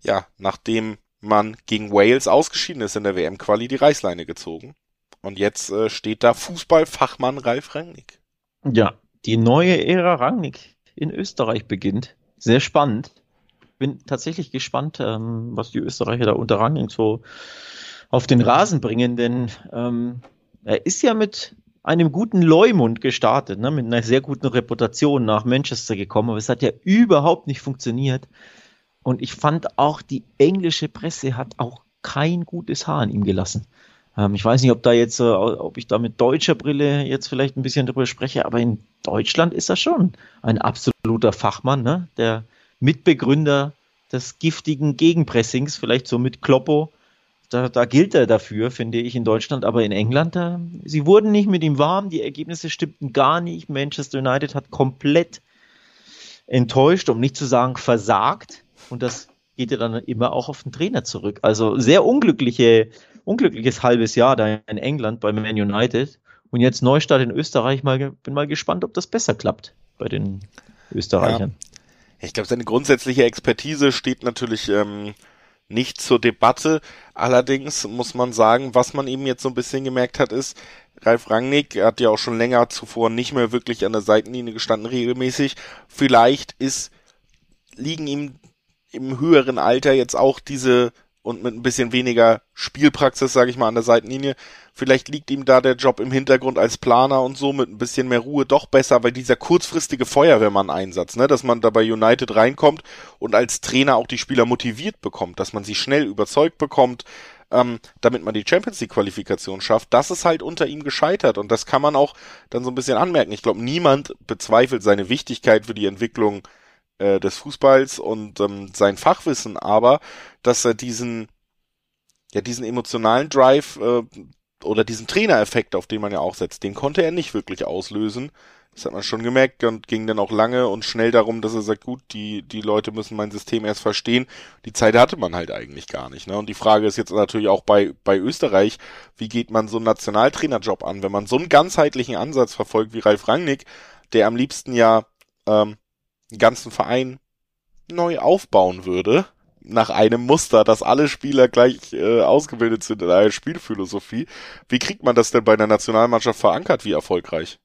ja, nachdem man gegen Wales ausgeschieden ist in der WM-Quali, die Reißleine gezogen. Und jetzt äh, steht da Fußballfachmann Ralf Rangnick. Ja, die neue Ära Rangnick in Österreich beginnt. Sehr spannend. Bin tatsächlich gespannt, ähm, was die Österreicher da unter Rangnick so auf den Rasen bringen, denn ähm, er ist ja mit einem guten Leumund gestartet, ne, mit einer sehr guten Reputation nach Manchester gekommen, aber es hat ja überhaupt nicht funktioniert. Und ich fand auch, die englische Presse hat auch kein gutes Haar an ihm gelassen. Ähm, ich weiß nicht, ob da jetzt, äh, ob ich da mit deutscher Brille jetzt vielleicht ein bisschen drüber spreche, aber in Deutschland ist er schon ein absoluter Fachmann, ne? Der Mitbegründer des giftigen Gegenpressings, vielleicht so mit Kloppo. Da, da gilt er dafür, finde ich, in Deutschland, aber in England, da, sie wurden nicht mit ihm warm, die Ergebnisse stimmten gar nicht. Manchester United hat komplett enttäuscht, um nicht zu sagen versagt. Und das geht ja dann immer auch auf den Trainer zurück. Also sehr unglückliche, unglückliches halbes Jahr da in England bei Man United. Und jetzt Neustart in Österreich. Mal, bin mal gespannt, ob das besser klappt bei den Österreichern. Ja. Ich glaube, seine grundsätzliche Expertise steht natürlich ähm, nicht zur Debatte. Allerdings muss man sagen, was man eben jetzt so ein bisschen gemerkt hat, ist, Ralf Rangnick hat ja auch schon länger zuvor nicht mehr wirklich an der Seitenlinie gestanden, regelmäßig. Vielleicht ist, liegen ihm im höheren Alter jetzt auch diese und mit ein bisschen weniger Spielpraxis, sage ich mal, an der Seitenlinie. Vielleicht liegt ihm da der Job im Hintergrund als Planer und so mit ein bisschen mehr Ruhe doch besser, weil dieser kurzfristige Feuerwehrmann-Einsatz, ne, dass man da bei United reinkommt und als Trainer auch die Spieler motiviert bekommt, dass man sie schnell überzeugt bekommt, ähm, damit man die Champions League Qualifikation schafft, das ist halt unter ihm gescheitert und das kann man auch dann so ein bisschen anmerken. Ich glaube, niemand bezweifelt seine Wichtigkeit für die Entwicklung äh, des Fußballs und ähm, sein Fachwissen, aber dass er diesen, ja, diesen emotionalen Drive äh, oder diesen Trainereffekt, auf den man ja auch setzt, den konnte er nicht wirklich auslösen. Das hat man schon gemerkt und ging dann auch lange und schnell darum, dass er sagt, gut, die, die Leute müssen mein System erst verstehen. Die Zeit hatte man halt eigentlich gar nicht. Ne? Und die Frage ist jetzt natürlich auch bei, bei Österreich, wie geht man so einen Nationaltrainerjob an, wenn man so einen ganzheitlichen Ansatz verfolgt wie Ralf Rangnick, der am liebsten ja ähm, ganzen Verein neu aufbauen würde, nach einem Muster, dass alle Spieler gleich äh, ausgebildet sind in einer Spielphilosophie. Wie kriegt man das denn bei einer Nationalmannschaft verankert? Wie erfolgreich?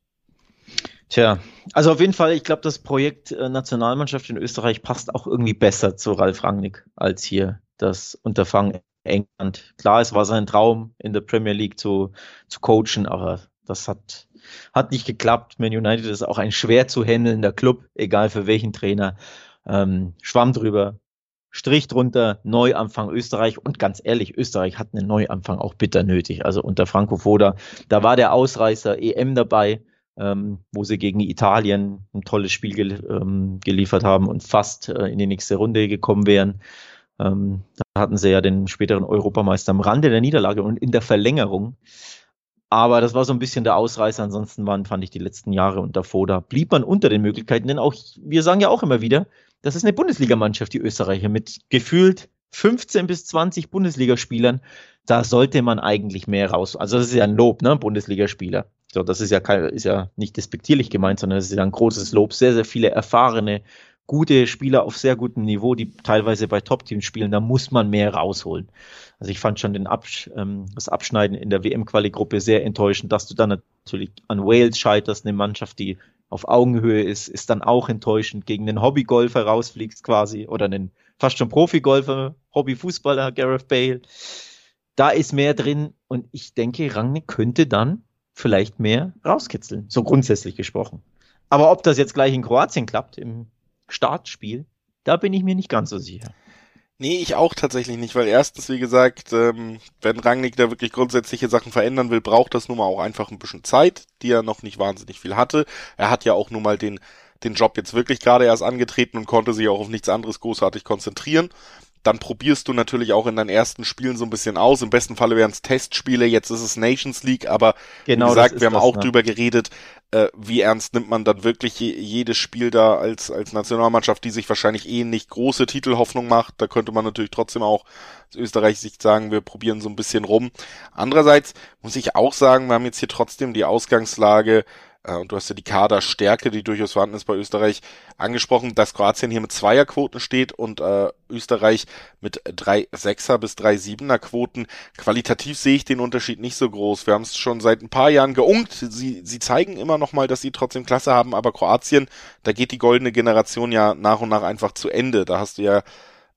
Tja, also auf jeden Fall, ich glaube, das Projekt äh, Nationalmannschaft in Österreich passt auch irgendwie besser zu Ralf Rangnick als hier das Unterfangen England. Klar, es war sein Traum, in der Premier League zu, zu coachen, aber das hat hat nicht geklappt. Man United ist auch ein schwer zu handelnder Club, egal für welchen Trainer. Ähm, Schwamm drüber, Strich drunter, Neuanfang Österreich. Und ganz ehrlich, Österreich hat einen Neuanfang auch bitter nötig. Also unter Franco Foda, da war der Ausreißer EM dabei, ähm, wo sie gegen Italien ein tolles Spiel gel ähm, geliefert haben und fast äh, in die nächste Runde gekommen wären. Ähm, da hatten sie ja den späteren Europameister am Rande der Niederlage und in der Verlängerung aber das war so ein bisschen der Ausreißer. Ansonsten waren, fand ich die letzten Jahre und davor, da blieb man unter den Möglichkeiten. Denn auch, wir sagen ja auch immer wieder, das ist eine Bundesligamannschaft, die Österreicher, mit gefühlt 15 bis 20 Bundesligaspielern. Da sollte man eigentlich mehr raus. Also, das ist ja ein Lob, ne? Bundesligaspieler. So, das ist ja, kein, ist ja nicht despektierlich gemeint, sondern es ist ja ein großes Lob. Sehr, sehr viele erfahrene gute Spieler auf sehr gutem Niveau, die teilweise bei Top-Teams spielen, da muss man mehr rausholen. Also ich fand schon den Absch ähm, das Abschneiden in der WM-Quali-Gruppe sehr enttäuschend, dass du dann natürlich an Wales scheiterst, eine Mannschaft, die auf Augenhöhe ist, ist dann auch enttäuschend, gegen den Hobbygolfer rausfliegst quasi oder einen fast schon Profigolfer, Hobbyfußballer, Gareth Bale. Da ist mehr drin und ich denke, Rangnick könnte dann vielleicht mehr rauskitzeln, so grundsätzlich gesprochen. Aber ob das jetzt gleich in Kroatien klappt, im Startspiel, da bin ich mir nicht ganz so sicher. Nee, ich auch tatsächlich nicht, weil erstens, wie gesagt, ähm, wenn Rangnick da wirklich grundsätzliche Sachen verändern will, braucht das nun mal auch einfach ein bisschen Zeit, die er noch nicht wahnsinnig viel hatte. Er hat ja auch nun mal den, den Job jetzt wirklich gerade erst angetreten und konnte sich auch auf nichts anderes großartig konzentrieren dann probierst du natürlich auch in deinen ersten Spielen so ein bisschen aus. Im besten Falle wären es Testspiele, jetzt ist es Nations League, aber genau, wie gesagt, wir haben das, auch ne? drüber geredet, äh, wie ernst nimmt man dann wirklich je, jedes Spiel da als, als Nationalmannschaft, die sich wahrscheinlich eh nicht große Titelhoffnung macht. Da könnte man natürlich trotzdem auch als Österreich sich sagen, wir probieren so ein bisschen rum. Andererseits muss ich auch sagen, wir haben jetzt hier trotzdem die Ausgangslage, und du hast ja die Kaderstärke, die durchaus vorhanden ist bei Österreich, angesprochen, dass Kroatien hier mit Zweierquoten steht und äh, Österreich mit drei Sechser bis drei Siebener Quoten. Qualitativ sehe ich den Unterschied nicht so groß. Wir haben es schon seit ein paar Jahren geunkt. Sie, sie zeigen immer noch mal, dass sie trotzdem Klasse haben, aber Kroatien, da geht die goldene Generation ja nach und nach einfach zu Ende. Da hast du ja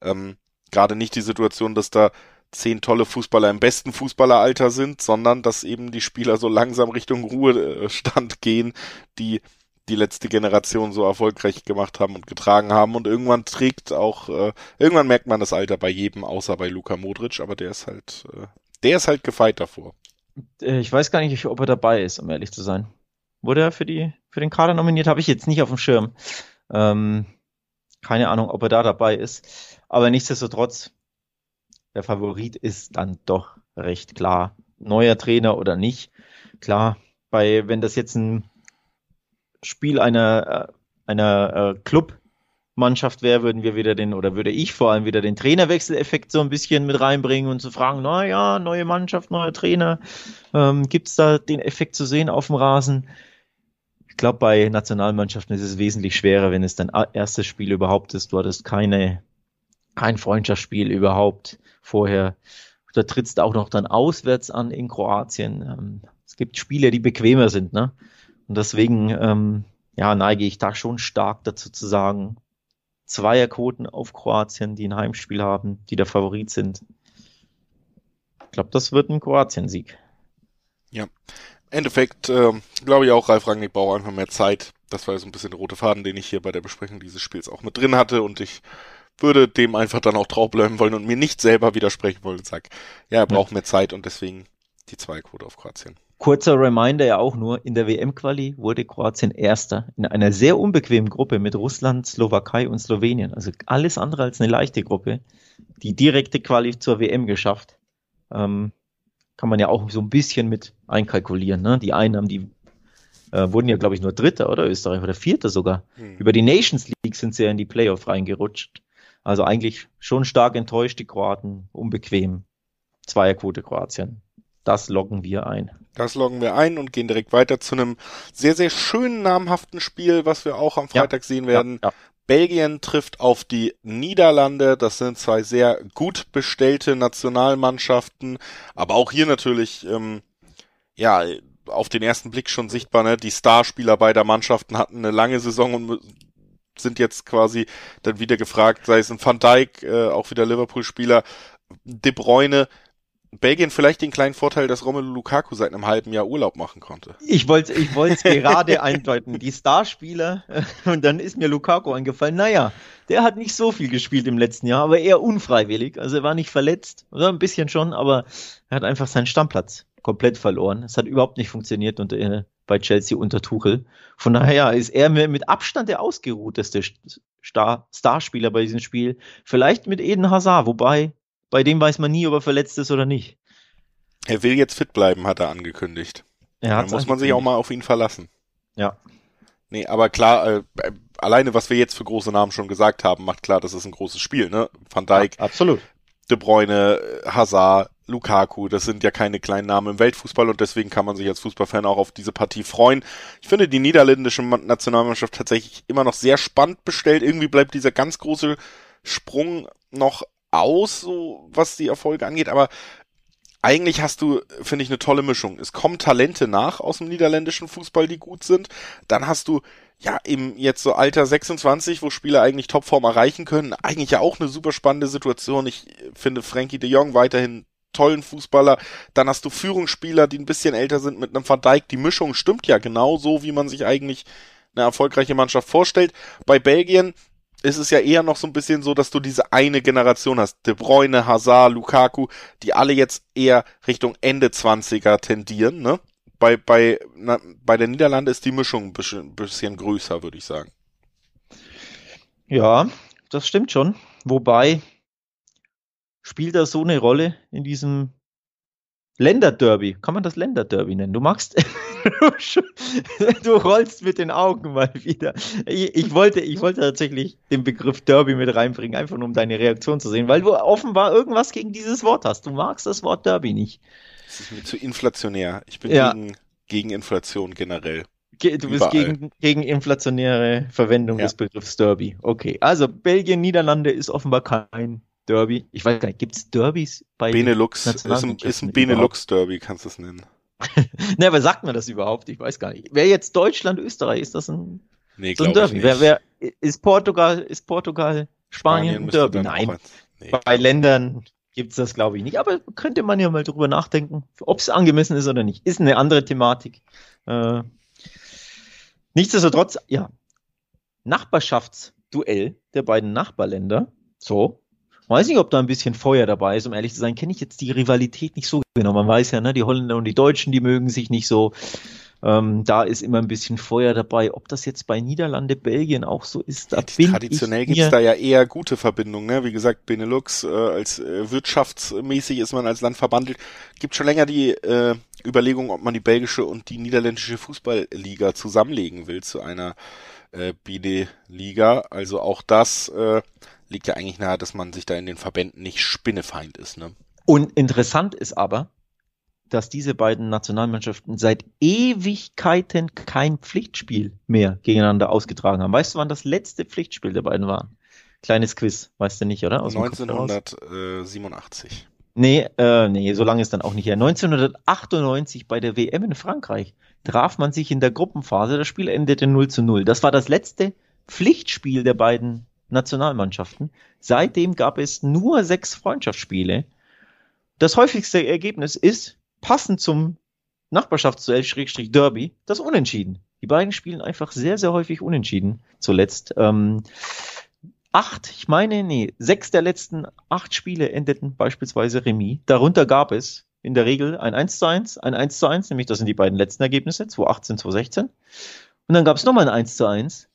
ähm, gerade nicht die Situation, dass da zehn tolle Fußballer im besten Fußballeralter sind, sondern dass eben die Spieler so langsam Richtung Ruhestand gehen, die die letzte Generation so erfolgreich gemacht haben und getragen haben und irgendwann trägt auch äh, irgendwann merkt man das Alter bei jedem außer bei Luka Modric, aber der ist halt äh, der ist halt gefeit davor. Äh, ich weiß gar nicht, ob er dabei ist, um ehrlich zu sein. Wurde er für die für den Kader nominiert? Habe ich jetzt nicht auf dem Schirm. Ähm, keine Ahnung, ob er da dabei ist. Aber nichtsdestotrotz, der Favorit ist dann doch recht klar. Neuer Trainer oder nicht. Klar, bei, wenn das jetzt ein Spiel einer, äh, einer äh, Clubmannschaft wäre, würden wir wieder den, oder würde ich vor allem wieder den Trainerwechseleffekt so ein bisschen mit reinbringen und zu fragen, na ja, neue Mannschaft, neuer Trainer, ähm, gibt da den Effekt zu sehen auf dem Rasen? Ich glaube, bei Nationalmannschaften ist es wesentlich schwerer, wenn es dein erstes Spiel überhaupt ist. Du hattest keine, kein Freundschaftsspiel überhaupt vorher. Da trittst du auch noch dann auswärts an in Kroatien. Ähm, es gibt Spiele, die bequemer sind, ne? Und deswegen, ähm, ja, neige ich da schon stark dazu zu sagen, Zweierquoten auf Kroatien, die ein Heimspiel haben, die der Favorit sind. Ich glaube, das wird ein Kroatien-Sieg. Ja. Endeffekt, äh, glaube ich auch, Ralf Rangnick braucht einfach mehr Zeit. Das war so ein bisschen der rote Faden, den ich hier bei der Besprechung dieses Spiels auch mit drin hatte und ich würde dem einfach dann auch trau bleiben wollen und mir nicht selber widersprechen wollen und sag, ja, er braucht mehr Zeit und deswegen die Zweierquote auf Kroatien. Kurzer Reminder ja auch nur, in der WM-Quali wurde Kroatien Erster in einer sehr unbequemen Gruppe mit Russland, Slowakei und Slowenien. Also alles andere als eine leichte Gruppe. Die direkte Quali zur WM geschafft. Ähm, kann man ja auch so ein bisschen mit einkalkulieren. Ne? Die Einnahmen, die äh, wurden ja, glaube ich, nur Dritter oder Österreich oder Vierter sogar. Hm. Über die Nations League sind sie ja in die Playoff reingerutscht. Also eigentlich schon stark enttäuscht, die Kroaten, unbequem. Zweierquote Kroatien. Das loggen wir ein. Das loggen wir ein und gehen direkt weiter zu einem sehr, sehr schönen, namhaften Spiel, was wir auch am Freitag ja, sehen werden. Ja, ja. Belgien trifft auf die Niederlande. Das sind zwei sehr gut bestellte Nationalmannschaften. Aber auch hier natürlich, ähm, ja, auf den ersten Blick schon sichtbar, ne? Die Starspieler beider Mannschaften hatten eine lange Saison und sind jetzt quasi dann wieder gefragt, sei es ein Van Dijk, äh, auch wieder Liverpool-Spieler, De Bruyne, Belgien vielleicht den kleinen Vorteil, dass Romelu Lukaku seit einem halben Jahr Urlaub machen konnte. Ich wollte ich wollte gerade eindeuten, die Starspieler und dann ist mir Lukaku eingefallen. Naja, der hat nicht so viel gespielt im letzten Jahr, aber eher unfreiwillig. Also er war nicht verletzt, oder ein bisschen schon, aber er hat einfach seinen Stammplatz komplett verloren. Es hat überhaupt nicht funktioniert und äh, bei Chelsea unter Tuchel. Von daher ist er mit Abstand der ausgeruhteste Star Starspieler bei diesem Spiel. Vielleicht mit Eden Hazard, wobei bei dem weiß man nie, ob er verletzt ist oder nicht. Er will jetzt fit bleiben, hat er angekündigt. Er da muss man sich auch mal auf ihn verlassen. Ja. Nee, aber klar, äh, alleine was wir jetzt für große Namen schon gesagt haben, macht klar, das ist ein großes Spiel, ne? Van Dijk. Ja, absolut. De Bruyne, Hazard, Lukaku. Das sind ja keine kleinen Namen im Weltfußball und deswegen kann man sich als Fußballfan auch auf diese Partie freuen. Ich finde die niederländische Nationalmannschaft tatsächlich immer noch sehr spannend bestellt. Irgendwie bleibt dieser ganz große Sprung noch aus, so was die Erfolge angeht, aber eigentlich hast du, finde ich, eine tolle Mischung. Es kommen Talente nach aus dem niederländischen Fußball, die gut sind. Dann hast du ja eben jetzt so Alter 26, wo Spieler eigentlich Topform erreichen können, eigentlich ja auch eine super spannende Situation. Ich finde Frankie de Jong weiterhin tollen Fußballer. Dann hast du Führungsspieler, die ein bisschen älter sind mit einem Verdeik. Die Mischung stimmt ja genau so, wie man sich eigentlich eine erfolgreiche Mannschaft vorstellt. Bei Belgien ist es ja eher noch so ein bisschen so, dass du diese eine Generation hast. De Bruyne, Hazard, Lukaku, die alle jetzt eher Richtung Ende 20er tendieren, ne? Bei, bei, na, bei der Niederlande ist die Mischung ein bisschen, bisschen größer, würde ich sagen. Ja, das stimmt schon. Wobei spielt das so eine Rolle in diesem Länderderby? Kann man das Länderderby nennen? Du magst, du rollst mit den Augen mal wieder. Ich, ich, wollte, ich wollte tatsächlich den Begriff Derby mit reinbringen, einfach nur um deine Reaktion zu sehen, weil du offenbar irgendwas gegen dieses Wort hast. Du magst das Wort Derby nicht. Das ist mir zu inflationär. Ich bin ja. gegen, gegen Inflation generell. Ge du bist gegen, gegen inflationäre Verwendung ja. des Begriffs Derby. Okay, also Belgien, Niederlande ist offenbar kein Derby. Ich weiß gar nicht, gibt es Derbys bei Benelux? Ist ein, ist ein Benelux-Derby, kannst du es nennen. ne, aber sagt man das überhaupt? Ich weiß gar nicht. Wer jetzt Deutschland, Österreich, ist das ein, nee, so ein Derby? Wer, wer, ist Portugal, ist Portugal, Spanien, Spanien ein Derby? Nein. Nee, bei Ländern gibt es das, glaube ich, nicht. Aber könnte man ja mal drüber nachdenken, ob es angemessen ist oder nicht. Ist eine andere Thematik. Äh, nichtsdestotrotz, ja, Nachbarschaftsduell der beiden Nachbarländer. So, Weiß nicht, ob da ein bisschen Feuer dabei ist, um ehrlich zu sein, kenne ich jetzt die Rivalität nicht so genau. Man weiß ja, ne, die Holländer und die Deutschen, die mögen sich nicht so. Ähm, da ist immer ein bisschen Feuer dabei. Ob das jetzt bei Niederlande, Belgien auch so ist, da bin Traditionell gibt es da ja eher gute Verbindungen. Ne? Wie gesagt, Benelux, äh, als äh, wirtschaftsmäßig ist man als Land verbandelt. Gibt schon länger die äh, Überlegung, ob man die belgische und die niederländische Fußballliga zusammenlegen will zu einer äh, Bene-Liga. Also auch das äh, liegt ja eigentlich nahe, dass man sich da in den Verbänden nicht spinnefeind ist. Ne? Und interessant ist aber, dass diese beiden Nationalmannschaften seit Ewigkeiten kein Pflichtspiel mehr gegeneinander ausgetragen haben. Weißt du, wann das letzte Pflichtspiel der beiden war? Kleines Quiz, weißt du nicht, oder? Aus 1987. Nee, äh, nee, so lange ist dann auch nicht her. 1998 bei der WM in Frankreich traf man sich in der Gruppenphase. Das Spiel endete 0 zu 0. Das war das letzte Pflichtspiel der beiden Nationalmannschaften. Seitdem gab es nur sechs Freundschaftsspiele. Das häufigste Ergebnis ist, passend zum Nachbarschaftsduell Schrägstrich Derby, das Unentschieden. Die beiden spielen einfach sehr, sehr häufig Unentschieden zuletzt. Ähm, acht, ich meine, nee, sechs der letzten acht Spiele endeten beispielsweise Remis. Darunter gab es in der Regel ein 1 zu 1, ein 1 zu 1, nämlich das sind die beiden letzten Ergebnisse, 2018, 2016. Und dann gab es nochmal ein 1 zu 1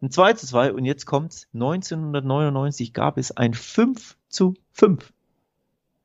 ein 2 zu 2 und jetzt kommt's. 1999 gab es ein 5 zu 5.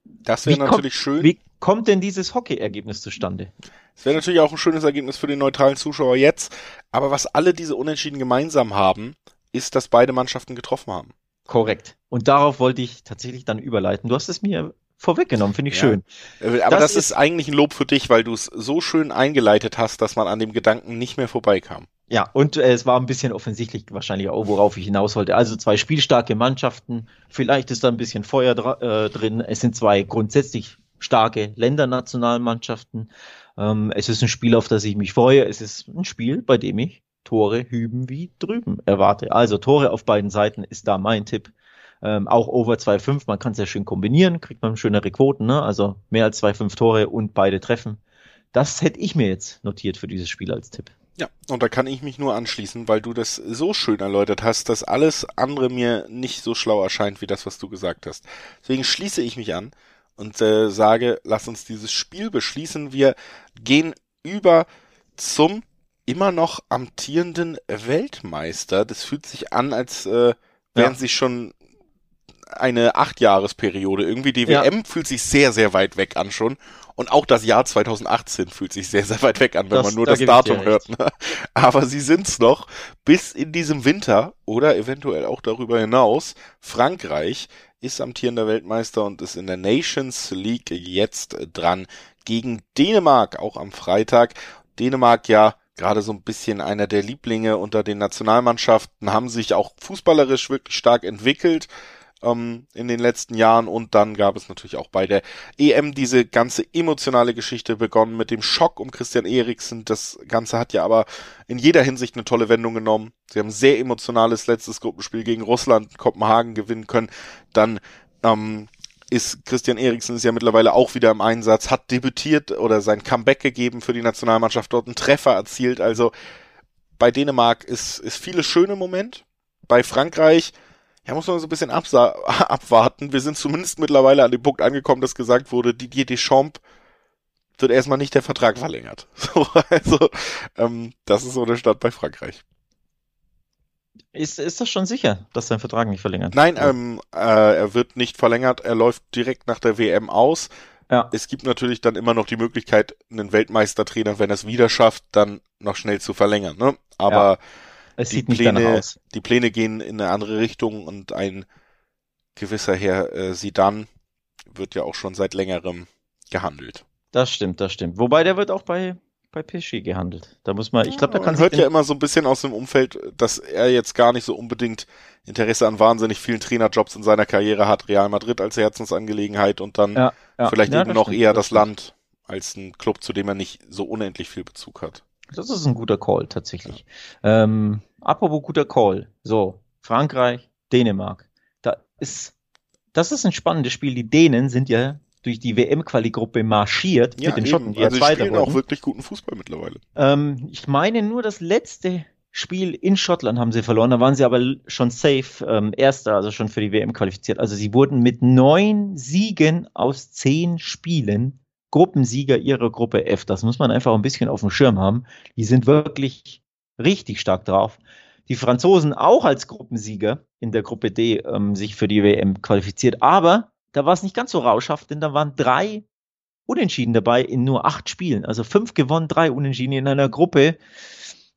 Das wäre natürlich kommt, schön. Wie kommt denn dieses Hockey-Ergebnis zustande? Es wäre natürlich auch ein schönes Ergebnis für den neutralen Zuschauer jetzt. Aber was alle diese Unentschieden gemeinsam haben, ist, dass beide Mannschaften getroffen haben. Korrekt. Und darauf wollte ich tatsächlich dann überleiten. Du hast es mir vorweggenommen, finde ich ja. schön. Äh, aber das, das ist, ist eigentlich ein Lob für dich, weil du es so schön eingeleitet hast, dass man an dem Gedanken nicht mehr vorbeikam. Ja, und äh, es war ein bisschen offensichtlich wahrscheinlich auch, worauf ich hinaus wollte. Also zwei spielstarke Mannschaften, vielleicht ist da ein bisschen Feuer äh, drin. Es sind zwei grundsätzlich starke Ländernationalmannschaften. Ähm, es ist ein Spiel, auf das ich mich freue. Es ist ein Spiel, bei dem ich Tore hüben wie drüben erwarte. Also Tore auf beiden Seiten ist da mein Tipp. Ähm, auch over 2,5, man kann es ja schön kombinieren, kriegt man schönere Quoten, ne? also mehr als 2,5 Tore und beide treffen. Das hätte ich mir jetzt notiert für dieses Spiel als Tipp. Ja, und da kann ich mich nur anschließen, weil du das so schön erläutert hast, dass alles andere mir nicht so schlau erscheint wie das, was du gesagt hast. Deswegen schließe ich mich an und äh, sage, lass uns dieses Spiel beschließen. Wir gehen über zum immer noch amtierenden Weltmeister. Das fühlt sich an, als äh, wären ja. sie schon eine Achtjahresperiode. Irgendwie die WM ja. fühlt sich sehr, sehr weit weg an schon. Und auch das Jahr 2018 fühlt sich sehr, sehr weit weg an, wenn das, man nur da das Datum hört. Ne? Aber sie sind's noch bis in diesem Winter oder eventuell auch darüber hinaus. Frankreich ist amtierender Weltmeister und ist in der Nations League jetzt dran gegen Dänemark, auch am Freitag. Dänemark ja gerade so ein bisschen einer der Lieblinge unter den Nationalmannschaften, haben sich auch fußballerisch wirklich stark entwickelt ähm, in den letzten Jahren und dann gab es natürlich auch bei der EM diese ganze emotionale Geschichte begonnen mit dem Schock um Christian Eriksen. Das Ganze hat ja aber in jeder Hinsicht eine tolle Wendung genommen. Sie haben sehr emotionales letztes Gruppenspiel gegen Russland Kopenhagen gewinnen können. Dann ähm, ist Christian Eriksen ist ja mittlerweile auch wieder im Einsatz, hat debütiert oder sein Comeback gegeben für die Nationalmannschaft, dort einen Treffer erzielt. Also bei Dänemark ist, ist vieles schön im Moment. Bei Frankreich ja, muss man so ein bisschen abwarten. Wir sind zumindest mittlerweile an dem Punkt angekommen, dass gesagt wurde, Didier Deschamps wird erstmal nicht der Vertrag verlängert. So, also, ähm, das ist so der Start bei Frankreich. Ist, ist das schon sicher, dass sein Vertrag nicht verlängert Nein, ähm, äh, er wird nicht verlängert. Er läuft direkt nach der WM aus. Ja. Es gibt natürlich dann immer noch die Möglichkeit, einen Weltmeistertrainer, wenn er es wieder schafft, dann noch schnell zu verlängern. Ne? Aber ja. Es die sieht Pläne, nicht aus. Die Pläne gehen in eine andere Richtung und ein gewisser Herr äh, Sidan wird ja auch schon seit längerem gehandelt. Das stimmt, das stimmt. Wobei der wird auch bei bei PSG gehandelt. Da muss man, ich glaube, da kann man hört ja immer so ein bisschen aus dem Umfeld, dass er jetzt gar nicht so unbedingt Interesse an wahnsinnig vielen Trainerjobs in seiner Karriere hat. Real Madrid als Herzensangelegenheit und dann ja, ja. vielleicht ja, eben noch stimmt, eher das, das Land als ein Club, zu dem er nicht so unendlich viel Bezug hat. Das ist ein guter Call, tatsächlich. Ähm, apropos guter Call. So, Frankreich, Dänemark. Da ist, das ist ein spannendes Spiel. Die Dänen sind ja durch die WM-Quali-Gruppe marschiert ja, mit den Schotten, die also ja Zweiter spielen auch wirklich guten Fußball mittlerweile. Ähm, ich meine nur das letzte Spiel in Schottland haben sie verloren, da waren sie aber schon safe ähm, Erster, also schon für die WM qualifiziert. Also sie wurden mit neun Siegen aus zehn Spielen Gruppensieger ihrer Gruppe F. Das muss man einfach ein bisschen auf dem Schirm haben. Die sind wirklich richtig stark drauf. Die Franzosen auch als Gruppensieger in der Gruppe D ähm, sich für die WM qualifiziert. Aber da war es nicht ganz so rauschhaft, denn da waren drei Unentschieden dabei in nur acht Spielen. Also fünf gewonnen, drei Unentschieden in einer Gruppe,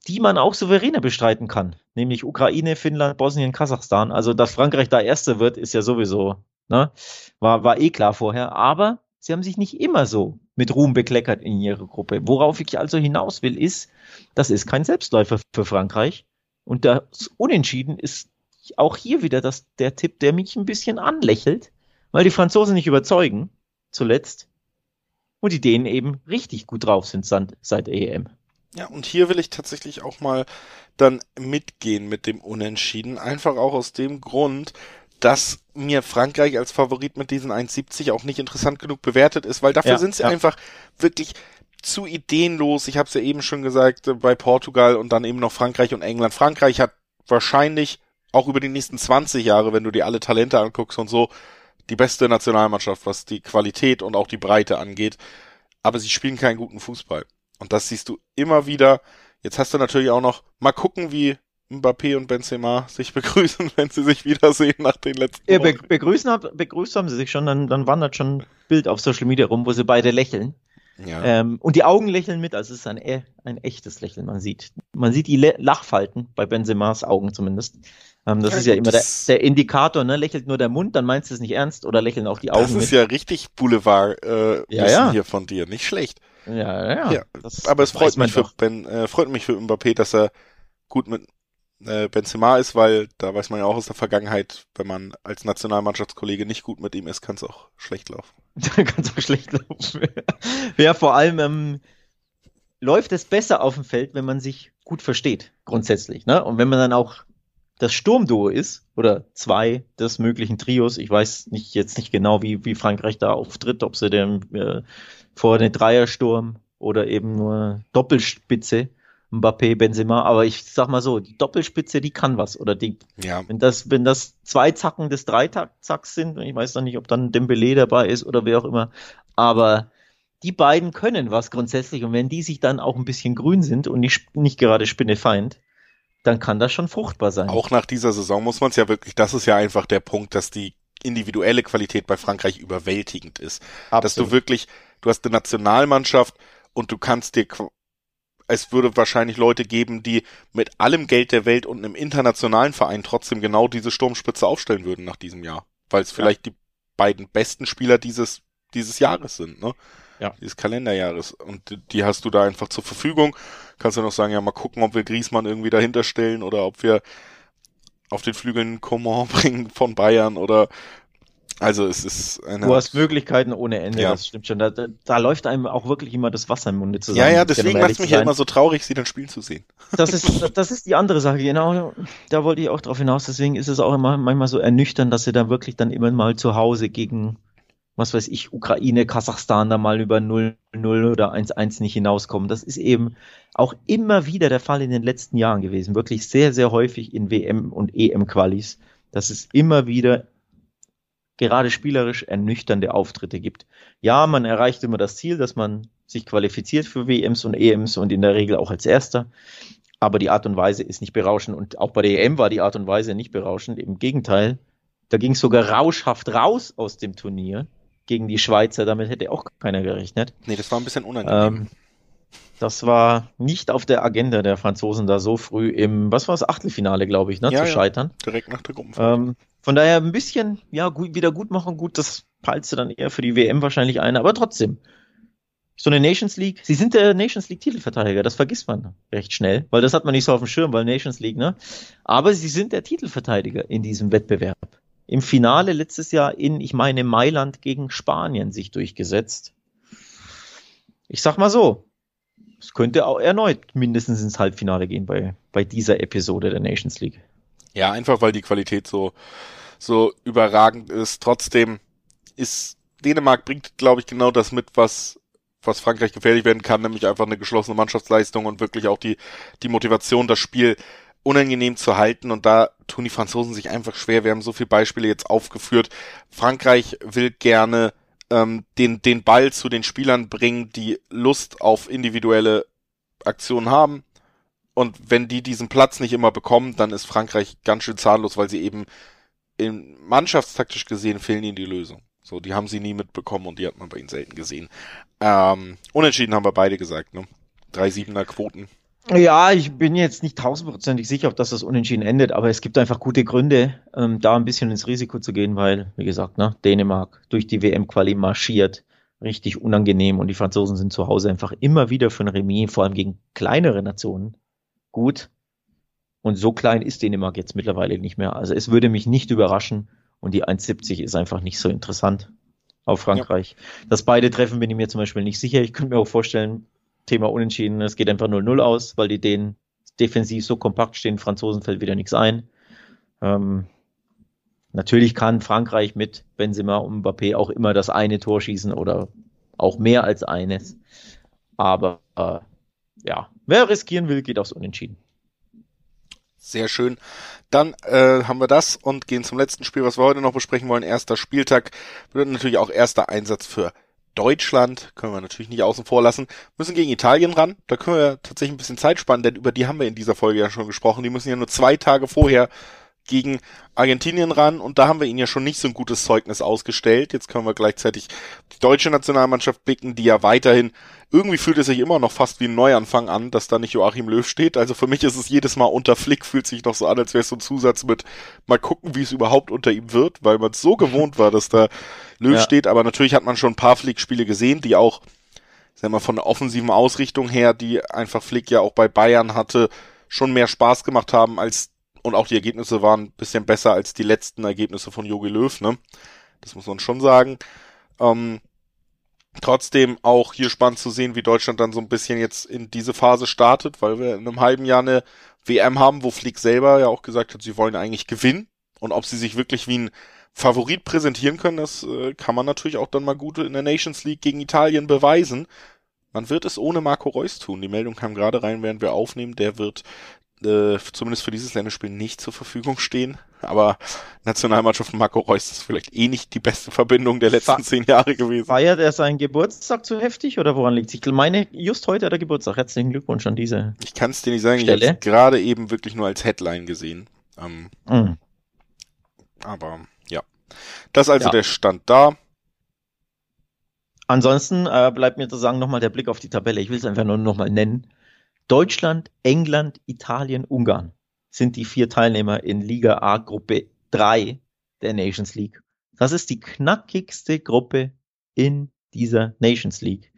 die man auch souveräner bestreiten kann. Nämlich Ukraine, Finnland, Bosnien, Kasachstan. Also, dass Frankreich da Erster wird, ist ja sowieso, ne? War, war eh klar vorher. Aber Sie haben sich nicht immer so mit Ruhm bekleckert in ihrer Gruppe. Worauf ich also hinaus will, ist, das ist kein Selbstläufer für Frankreich. Und das Unentschieden ist auch hier wieder das, der Tipp, der mich ein bisschen anlächelt, weil die Franzosen nicht überzeugen, zuletzt. Und die Dänen eben richtig gut drauf sind seit EM. Ja, und hier will ich tatsächlich auch mal dann mitgehen mit dem Unentschieden. Einfach auch aus dem Grund, dass mir Frankreich als Favorit mit diesen 1,70 auch nicht interessant genug bewertet ist, weil dafür ja, sind sie ja. einfach wirklich zu ideenlos. Ich habe es ja eben schon gesagt, äh, bei Portugal und dann eben noch Frankreich und England. Frankreich hat wahrscheinlich auch über die nächsten 20 Jahre, wenn du dir alle Talente anguckst und so, die beste Nationalmannschaft, was die Qualität und auch die Breite angeht. Aber sie spielen keinen guten Fußball. Und das siehst du immer wieder. Jetzt hast du natürlich auch noch, mal gucken, wie Mbappé und Benzema sich begrüßen, wenn sie sich wiedersehen nach den letzten ja, be begrüßen, hab, begrüßt haben sie sich schon, dann, dann wandert schon ein Bild auf Social Media rum, wo sie beide lächeln. Ja. Ähm, und die Augen lächeln mit, also es ist ein, e, ein echtes Lächeln, man sieht. Man sieht die Lachfalten bei Benzemas Augen zumindest. Ähm, das ja, ist ja immer der, der, Indikator, ne? Lächelt nur der Mund, dann meinst du es nicht ernst oder lächeln auch die Augen. Das ist mit. ja richtig Boulevard äh, ja, ja. hier von dir, nicht schlecht. Ja, ja. ja aber es freut mich, für ben, äh, freut mich für Mbappé, dass er gut mit äh, Benzema ist, weil da weiß man ja auch aus der Vergangenheit, wenn man als Nationalmannschaftskollege nicht gut mit ihm ist, kann es auch schlecht laufen. kann es auch schlecht laufen. ja, vor allem ähm, läuft es besser auf dem Feld, wenn man sich gut versteht, grundsätzlich. Ne? Und wenn man dann auch das Sturmduo ist, oder zwei des möglichen Trios, ich weiß nicht jetzt nicht genau, wie, wie Frankreich da auftritt, ob sie den äh, vor den Dreiersturm oder eben nur Doppelspitze Mbappé, Benzema, aber ich sag mal so, die Doppelspitze, die kann was. Oder die, ja. wenn das, wenn das zwei Zacken des Dreizacks sind, ich weiß noch nicht, ob dann Dembele dabei ist oder wer auch immer, aber die beiden können was grundsätzlich und wenn die sich dann auch ein bisschen grün sind und nicht, nicht gerade Spinnefeind, dann kann das schon fruchtbar sein. Auch nach dieser Saison muss man es ja wirklich, das ist ja einfach der Punkt, dass die individuelle Qualität bei Frankreich überwältigend ist. Absolut. Dass du wirklich, du hast eine Nationalmannschaft und du kannst dir es würde wahrscheinlich Leute geben, die mit allem Geld der Welt und einem internationalen Verein trotzdem genau diese Sturmspitze aufstellen würden nach diesem Jahr. weil es vielleicht ja. die beiden besten Spieler dieses, dieses Jahres sind, ne? Ja. Dieses Kalenderjahres. Und die hast du da einfach zur Verfügung. Kannst du noch sagen, ja, mal gucken, ob wir Griesmann irgendwie dahinter stellen oder ob wir auf den Flügeln Coman bringen von Bayern oder also es ist eine. Du hast Möglichkeiten ohne Ende, ja. das stimmt schon. Da, da, da, läuft einem auch wirklich immer das Wasser im Munde zusammen. Ja, ja, deswegen macht es mich ja immer so traurig, sie dann spielen zu sehen. Das ist, das ist die andere Sache, genau. Da wollte ich auch drauf hinaus. Deswegen ist es auch immer manchmal so ernüchternd, dass sie dann wirklich dann immer mal zu Hause gegen, was weiß ich, Ukraine, Kasachstan da mal über 0-0 oder 1-1 nicht hinauskommen. Das ist eben auch immer wieder der Fall in den letzten Jahren gewesen. Wirklich sehr, sehr häufig in WM- und EM-Qualis. Das ist immer wieder gerade spielerisch ernüchternde Auftritte gibt. Ja, man erreicht immer das Ziel, dass man sich qualifiziert für WMs und EMs und in der Regel auch als Erster. Aber die Art und Weise ist nicht berauschend und auch bei der EM war die Art und Weise nicht berauschend. Im Gegenteil, da ging es sogar rauschhaft raus aus dem Turnier gegen die Schweizer. Damit hätte auch keiner gerechnet. Nee, das war ein bisschen unangenehm. Ähm, das war nicht auf der Agenda der Franzosen da so früh im, was war das, Achtelfinale, glaube ich, ne, ja, zu scheitern. direkt nach der Gruppenphase. Ähm, von daher ein bisschen, ja, gut, wieder gut machen, gut, das peilst dann eher für die WM wahrscheinlich ein, aber trotzdem. So eine Nations League, sie sind der Nations League Titelverteidiger, das vergisst man recht schnell, weil das hat man nicht so auf dem Schirm, weil Nations League, ne? Aber sie sind der Titelverteidiger in diesem Wettbewerb. Im Finale letztes Jahr in, ich meine, Mailand gegen Spanien sich durchgesetzt. Ich sag mal so, es könnte auch erneut mindestens ins Halbfinale gehen bei, bei dieser Episode der Nations League. Ja, einfach weil die Qualität so, so überragend ist. Trotzdem ist Dänemark bringt, glaube ich, genau das mit, was was Frankreich gefährlich werden kann, nämlich einfach eine geschlossene Mannschaftsleistung und wirklich auch die die Motivation, das Spiel unangenehm zu halten und da tun die Franzosen sich einfach schwer. Wir haben so viele Beispiele jetzt aufgeführt. Frankreich will gerne ähm, den, den Ball zu den Spielern bringen, die Lust auf individuelle Aktionen haben. Und wenn die diesen Platz nicht immer bekommen, dann ist Frankreich ganz schön zahnlos, weil sie eben in mannschaftstaktisch gesehen fehlen ihnen die Lösung. So, die haben sie nie mitbekommen und die hat man bei ihnen selten gesehen. Ähm, unentschieden haben wir beide gesagt, ne? Drei Siebener Quoten. Ja, ich bin jetzt nicht tausendprozentig sicher, ob das das Unentschieden endet, aber es gibt einfach gute Gründe, ähm, da ein bisschen ins Risiko zu gehen, weil, wie gesagt, ne, Dänemark durch die WM-Quali marschiert, richtig unangenehm und die Franzosen sind zu Hause einfach immer wieder für ein Remis, vor allem gegen kleinere Nationen, gut. Und so klein ist Dänemark jetzt mittlerweile nicht mehr. Also es würde mich nicht überraschen und die 1,70 ist einfach nicht so interessant auf Frankreich. Ja. Dass beide treffen, bin ich mir zum Beispiel nicht sicher. Ich könnte mir auch vorstellen, Thema Unentschieden, es geht einfach 0-0 aus, weil die Dänen defensiv so kompakt stehen, Franzosen fällt wieder nichts ein. Ähm, natürlich kann Frankreich mit Benzema und Mbappé auch immer das eine Tor schießen oder auch mehr als eines. Aber äh, ja, wer riskieren will, geht aufs Unentschieden. Sehr schön. Dann äh, haben wir das und gehen zum letzten Spiel, was wir heute noch besprechen wollen. Erster Spieltag wird natürlich auch erster Einsatz für Deutschland können wir natürlich nicht außen vor lassen, müssen gegen Italien ran. Da können wir tatsächlich ein bisschen Zeit sparen, denn über die haben wir in dieser Folge ja schon gesprochen. Die müssen ja nur zwei Tage vorher gegen Argentinien ran und da haben wir ihnen ja schon nicht so ein gutes Zeugnis ausgestellt. Jetzt können wir gleichzeitig die deutsche Nationalmannschaft blicken, die ja weiterhin irgendwie fühlt es sich immer noch fast wie ein Neuanfang an, dass da nicht Joachim Löw steht. Also für mich ist es jedes Mal unter Flick, fühlt sich noch so an, als wäre es so ein Zusatz mit mal gucken, wie es überhaupt unter ihm wird, weil man es so gewohnt war, dass da Löw ja. steht. Aber natürlich hat man schon ein paar Flick-Spiele gesehen, die auch, sagen wir von der offensiven Ausrichtung her, die einfach Flick ja auch bei Bayern hatte, schon mehr Spaß gemacht haben als und auch die Ergebnisse waren ein bisschen besser als die letzten Ergebnisse von Jogi Löw, ne? Das muss man schon sagen. Ähm, trotzdem auch hier spannend zu sehen, wie Deutschland dann so ein bisschen jetzt in diese Phase startet, weil wir in einem halben Jahr eine WM haben, wo Flick selber ja auch gesagt hat, sie wollen eigentlich gewinnen. Und ob sie sich wirklich wie ein Favorit präsentieren können, das äh, kann man natürlich auch dann mal gut in der Nations League gegen Italien beweisen. Man wird es ohne Marco Reus tun. Die Meldung kam gerade rein, während wir aufnehmen. Der wird äh, zumindest für dieses Länderspiel nicht zur Verfügung stehen. Aber Nationalmannschaft Marco Reus ist vielleicht eh nicht die beste Verbindung der letzten zehn Jahre gewesen. Feiert er seinen Geburtstag zu heftig oder woran liegt es? Ich meine, just heute hat er Geburtstag. Herzlichen Glückwunsch an diese. Ich kann es dir nicht sagen, Stelle. ich habe gerade eben wirklich nur als Headline gesehen. Ähm, mhm. Aber ja. Das ist also ja. der Stand da. Ansonsten äh, bleibt mir zu sagen nochmal der Blick auf die Tabelle. Ich will es einfach nur nochmal nennen. Deutschland, England, Italien, Ungarn sind die vier Teilnehmer in Liga A Gruppe 3 der Nations League. Das ist die knackigste Gruppe in dieser Nations League.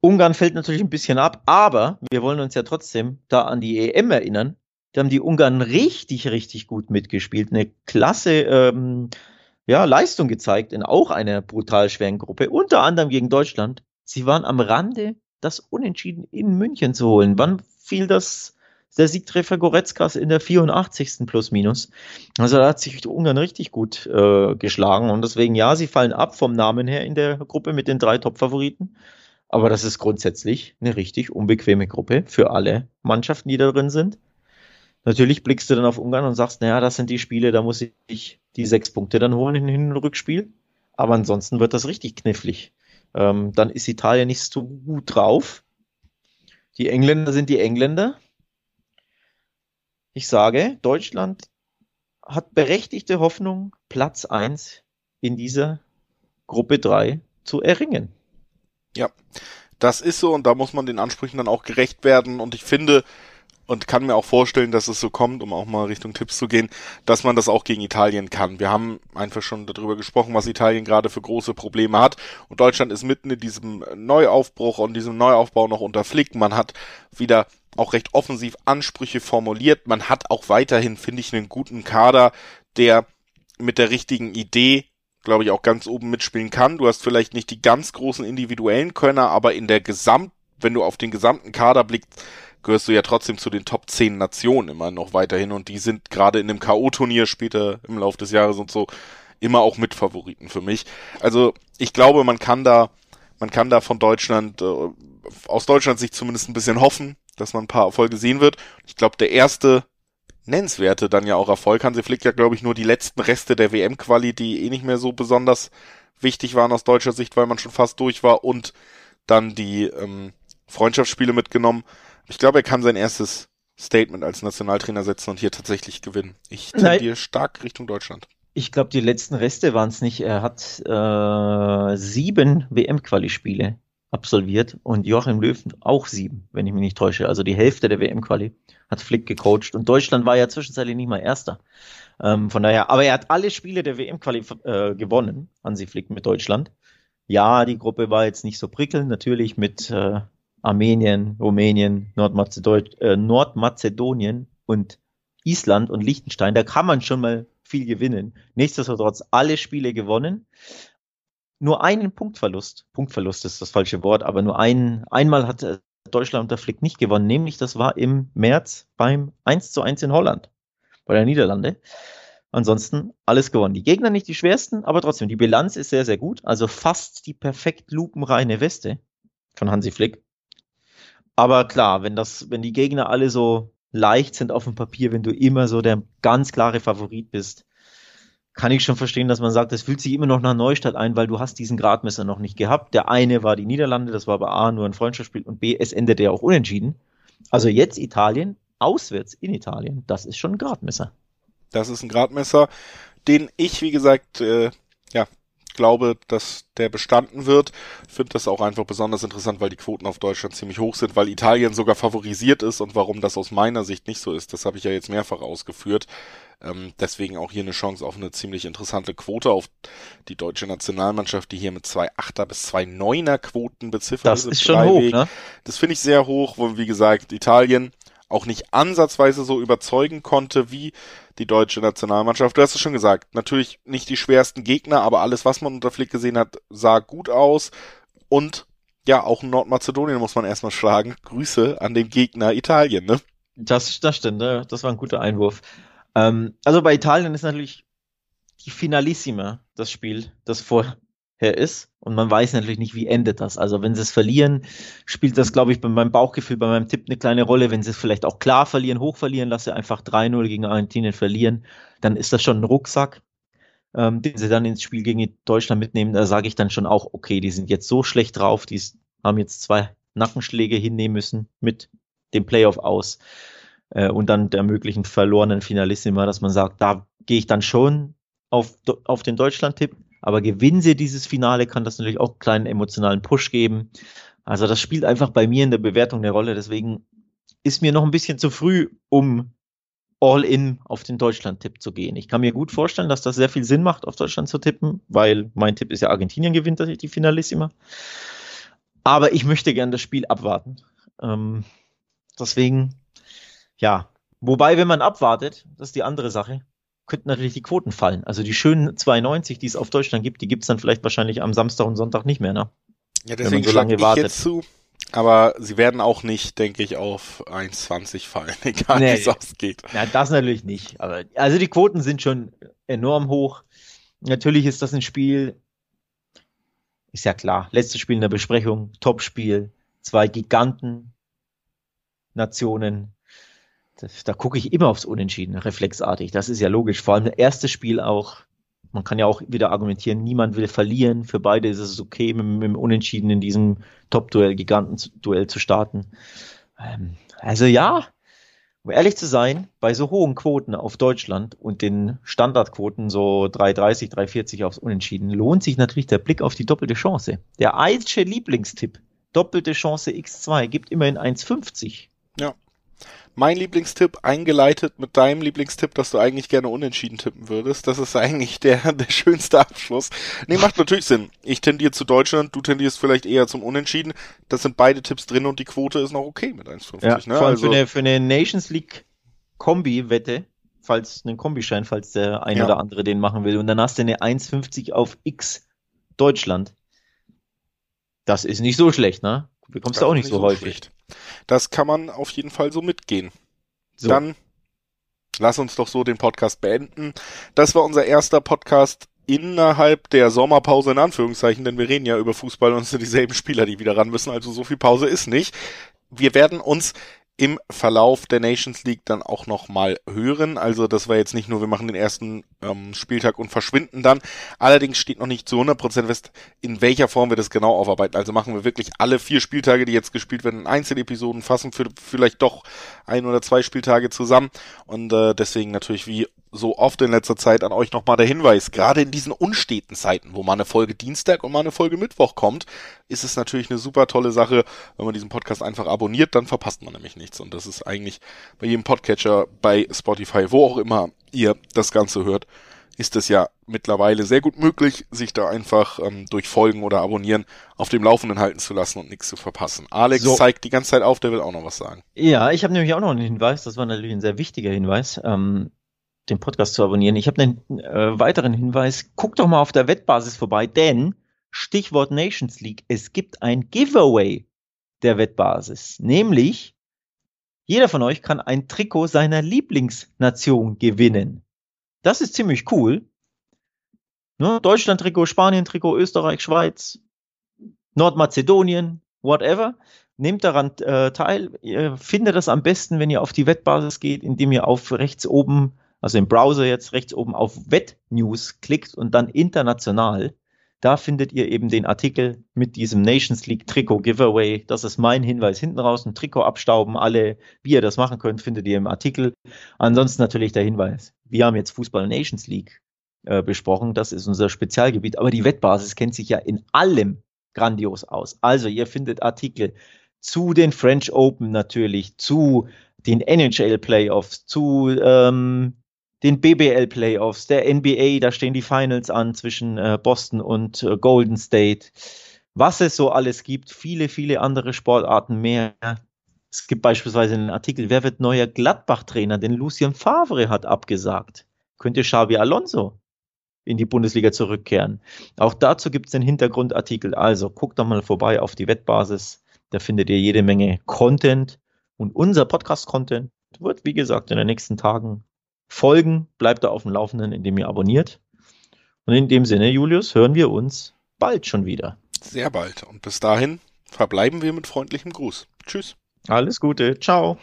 Ungarn fällt natürlich ein bisschen ab, aber wir wollen uns ja trotzdem da an die EM erinnern. Da haben die Ungarn richtig, richtig gut mitgespielt. Eine klasse ähm, ja, Leistung gezeigt in auch einer brutal schweren Gruppe, unter anderem gegen Deutschland. Sie waren am Rande, das Unentschieden in München zu holen. Wann fiel das, der Siegtreffer Goretzkas in der 84. plus minus? Also da hat sich Ungarn richtig gut äh, geschlagen und deswegen, ja, sie fallen ab vom Namen her in der Gruppe mit den drei Top-Favoriten. Aber das ist grundsätzlich eine richtig unbequeme Gruppe für alle Mannschaften, die da drin sind. Natürlich blickst du dann auf Ungarn und sagst, naja, das sind die Spiele, da muss ich die sechs Punkte dann holen in Hin- und Rückspiel. Aber ansonsten wird das richtig knifflig. Ähm, dann ist Italien nicht so gut drauf. Die Engländer sind die Engländer. Ich sage, Deutschland hat berechtigte Hoffnung, Platz eins in dieser Gruppe drei zu erringen. Ja, das ist so und da muss man den Ansprüchen dann auch gerecht werden und ich finde, und kann mir auch vorstellen, dass es so kommt, um auch mal Richtung Tipps zu gehen, dass man das auch gegen Italien kann. Wir haben einfach schon darüber gesprochen, was Italien gerade für große Probleme hat. Und Deutschland ist mitten in diesem Neuaufbruch und diesem Neuaufbau noch unter Flick. Man hat wieder auch recht offensiv Ansprüche formuliert. Man hat auch weiterhin, finde ich, einen guten Kader, der mit der richtigen Idee glaube ich, auch ganz oben mitspielen kann. Du hast vielleicht nicht die ganz großen individuellen Könner, aber in der Gesamt, wenn du auf den gesamten Kader blickst, gehörst du ja trotzdem zu den Top 10 Nationen immer noch weiterhin und die sind gerade in dem K.O.-Turnier später im Laufe des Jahres und so immer auch Mitfavoriten für mich. Also ich glaube, man kann da, man kann da von Deutschland, äh, aus Deutschland sich zumindest ein bisschen hoffen, dass man ein paar Erfolge sehen wird. Ich glaube, der erste nennenswerte dann ja auch Erfolg. Hansi Flick ja, glaube ich, nur die letzten Reste der WM-Quali, die eh nicht mehr so besonders wichtig waren aus deutscher Sicht, weil man schon fast durch war und dann die ähm, Freundschaftsspiele mitgenommen. Ich glaube, er kann sein erstes Statement als Nationaltrainer setzen und hier tatsächlich gewinnen. Ich tendiere stark Richtung Deutschland. Ich glaube, die letzten Reste waren es nicht. Er hat äh, sieben WM-Quali-Spiele absolviert und Joachim Löw auch sieben, wenn ich mich nicht täusche. Also die Hälfte der WM-Quali hat Flick gecoacht und Deutschland war ja zwischenzeitlich nicht mal Erster. Ähm, von daher, aber er hat alle Spiele der WM-Quali äh, gewonnen, Hansi Flick mit Deutschland. Ja, die Gruppe war jetzt nicht so prickelnd, natürlich mit äh, Armenien, Rumänien, Nordmazedon äh, Nordmazedonien und Island und Liechtenstein, da kann man schon mal viel gewinnen. Nichtsdestotrotz alle Spiele gewonnen. Nur einen Punktverlust. Punktverlust ist das falsche Wort, aber nur ein, einmal hat äh, Deutschland unter Flick nicht gewonnen, nämlich das war im März beim 1 zu 1 in Holland, bei der Niederlande. Ansonsten alles gewonnen. Die Gegner nicht die schwersten, aber trotzdem, die Bilanz ist sehr, sehr gut. Also fast die perfekt lupenreine Weste von Hansi Flick. Aber klar, wenn das, wenn die Gegner alle so leicht sind auf dem Papier, wenn du immer so der ganz klare Favorit bist, kann ich schon verstehen, dass man sagt, das fühlt sich immer noch nach Neustadt ein, weil du hast diesen Gradmesser noch nicht gehabt. Der eine war die Niederlande, das war bei A nur ein Freundschaftsspiel und B, es endete ja auch unentschieden. Also jetzt Italien, auswärts in Italien, das ist schon ein Gradmesser. Das ist ein Gradmesser, den ich, wie gesagt, äh, ja, glaube, dass der bestanden wird. Finde das auch einfach besonders interessant, weil die Quoten auf Deutschland ziemlich hoch sind, weil Italien sogar favorisiert ist und warum das aus meiner Sicht nicht so ist, das habe ich ja jetzt mehrfach ausgeführt. Ähm, deswegen auch hier eine Chance auf eine ziemlich interessante Quote auf die deutsche Nationalmannschaft, die hier mit zwei Achter bis zwei Neuner Quoten beziffert Das ist schon hoch, ne? Das finde ich sehr hoch, wo, wie gesagt, Italien auch nicht ansatzweise so überzeugen konnte wie die deutsche Nationalmannschaft. Du hast es schon gesagt, natürlich nicht die schwersten Gegner, aber alles, was man unter Flick gesehen hat, sah gut aus. Und ja, auch Nordmazedonien muss man erstmal schlagen. Grüße an den Gegner Italien, ne? Das, das stimmt, ne? das war ein guter Einwurf. Ähm, also bei Italien ist natürlich die Finalissima das Spiel, das vor, her ist. Und man weiß natürlich nicht, wie endet das. Also wenn sie es verlieren, spielt das, glaube ich, bei meinem Bauchgefühl, bei meinem Tipp eine kleine Rolle. Wenn sie es vielleicht auch klar verlieren, hoch verlieren, lasse einfach 3-0 gegen Argentinien verlieren, dann ist das schon ein Rucksack, ähm, den sie dann ins Spiel gegen Deutschland mitnehmen. Da sage ich dann schon auch, okay, die sind jetzt so schlecht drauf, die haben jetzt zwei Nackenschläge hinnehmen müssen mit dem Playoff aus äh, und dann der möglichen verlorenen Finalissima, dass man sagt, da gehe ich dann schon auf, auf den Deutschland-Tipp. Aber gewinnen sie dieses Finale, kann das natürlich auch einen kleinen emotionalen Push geben. Also das spielt einfach bei mir in der Bewertung eine Rolle. Deswegen ist mir noch ein bisschen zu früh, um all in auf den Deutschland-Tipp zu gehen. Ich kann mir gut vorstellen, dass das sehr viel Sinn macht, auf Deutschland zu tippen, weil mein Tipp ist ja Argentinien gewinnt die Finalissima. Aber ich möchte gern das Spiel abwarten. Ähm, deswegen, ja. Wobei, wenn man abwartet, das ist die andere Sache, könnten natürlich die Quoten fallen. Also die schönen 92, die es auf Deutschland gibt, die gibt es dann vielleicht wahrscheinlich am Samstag und Sonntag nicht mehr, ne? Ja, deswegen so lange wartet. jetzt zu. Aber sie werden auch nicht, denke ich, auf 1,20 fallen, egal nee, wie es ausgeht. Ja, das natürlich nicht. Aber also die Quoten sind schon enorm hoch. Natürlich ist das ein Spiel, ist ja klar. Letztes Spiel in der Besprechung, Topspiel, zwei Giganten, Nationen. Das, da gucke ich immer aufs Unentschieden, reflexartig. Das ist ja logisch. Vor allem das erste Spiel auch man kann ja auch wieder argumentieren, niemand will verlieren. Für beide ist es okay, mit, mit dem Unentschieden in diesem Top-Duell, Giganten-Duell zu starten. Ähm, also ja, um ehrlich zu sein, bei so hohen Quoten auf Deutschland und den Standardquoten so 3,30, 3,40 aufs Unentschieden, lohnt sich natürlich der Blick auf die doppelte Chance. Der Eilsche Lieblingstipp, doppelte Chance X2, gibt immerhin 1,50. Ja mein Lieblingstipp eingeleitet mit deinem Lieblingstipp, dass du eigentlich gerne unentschieden tippen würdest. Das ist eigentlich der, der schönste Abschluss. Nee, macht natürlich Sinn. Ich tendiere zu Deutschland, du tendierst vielleicht eher zum Unentschieden. Das sind beide Tipps drin und die Quote ist noch okay mit 1,50. Ja, ne? Vor allem also, für, eine, für eine Nations League Kombi-Wette, falls einen Kombischein, falls der ein ja. oder andere den machen will. Und dann hast du eine 1,50 auf X Deutschland. Das ist nicht so schlecht, ne? Bekommst du auch nicht, nicht so, so häufig. Schlecht. Das kann man auf jeden Fall so mitgehen. So. Dann lass uns doch so den Podcast beenden. Das war unser erster Podcast innerhalb der Sommerpause in Anführungszeichen, denn wir reden ja über Fußball und es sind dieselben Spieler, die wieder ran müssen, also so viel Pause ist nicht. Wir werden uns im Verlauf der Nations League dann auch nochmal hören. Also das war jetzt nicht nur, wir machen den ersten ähm, Spieltag und verschwinden dann. Allerdings steht noch nicht zu 100% fest, in welcher Form wir das genau aufarbeiten. Also machen wir wirklich alle vier Spieltage, die jetzt gespielt werden, in Einzelepisoden, fassen für vielleicht doch ein oder zwei Spieltage zusammen. Und äh, deswegen natürlich wie so oft in letzter Zeit an euch nochmal der Hinweis, gerade in diesen unsteten Zeiten, wo mal eine Folge Dienstag und mal eine Folge Mittwoch kommt, ist es natürlich eine super tolle Sache, wenn man diesen Podcast einfach abonniert, dann verpasst man nämlich nichts. Und das ist eigentlich bei jedem Podcatcher, bei Spotify, wo auch immer ihr das Ganze hört, ist es ja mittlerweile sehr gut möglich, sich da einfach ähm, durch Folgen oder Abonnieren auf dem Laufenden halten zu lassen und nichts zu verpassen. Alex so. zeigt die ganze Zeit auf, der will auch noch was sagen. Ja, ich habe nämlich auch noch einen Hinweis, das war natürlich ein sehr wichtiger Hinweis. Ähm, den Podcast zu abonnieren. Ich habe einen äh, weiteren Hinweis. Guck doch mal auf der Wettbasis vorbei, denn Stichwort Nations League, es gibt ein Giveaway der Wettbasis. Nämlich, jeder von euch kann ein Trikot seiner Lieblingsnation gewinnen. Das ist ziemlich cool. Ne? Deutschland-Trikot, Spanien-Trikot, Österreich, Schweiz, Nordmazedonien, whatever. Nehmt daran äh, teil. Ihr findet das am besten, wenn ihr auf die Wettbasis geht, indem ihr auf rechts oben also im Browser jetzt rechts oben auf Wettnews klickt und dann international, da findet ihr eben den Artikel mit diesem Nations League Trikot Giveaway. Das ist mein Hinweis. Hinten raus ein Trikot abstauben. Alle, wie ihr das machen könnt, findet ihr im Artikel. Ansonsten natürlich der Hinweis. Wir haben jetzt Fußball Nations League äh, besprochen. Das ist unser Spezialgebiet. Aber die Wettbasis kennt sich ja in allem grandios aus. Also ihr findet Artikel zu den French Open natürlich, zu den NHL Playoffs, zu ähm, den BBL Playoffs, der NBA, da stehen die Finals an zwischen äh, Boston und äh, Golden State. Was es so alles gibt, viele, viele andere Sportarten mehr. Es gibt beispielsweise einen Artikel, wer wird neuer Gladbach-Trainer? Denn Lucien Favre hat abgesagt. Könnte Xavi Alonso in die Bundesliga zurückkehren? Auch dazu gibt es den Hintergrundartikel. Also guckt doch mal vorbei auf die Wettbasis. Da findet ihr jede Menge Content. Und unser Podcast-Content wird, wie gesagt, in den nächsten Tagen folgen, bleibt da auf dem Laufenden, indem ihr abonniert. Und in dem Sinne, Julius, hören wir uns bald schon wieder. Sehr bald. Und bis dahin verbleiben wir mit freundlichem Gruß. Tschüss. Alles Gute. Ciao.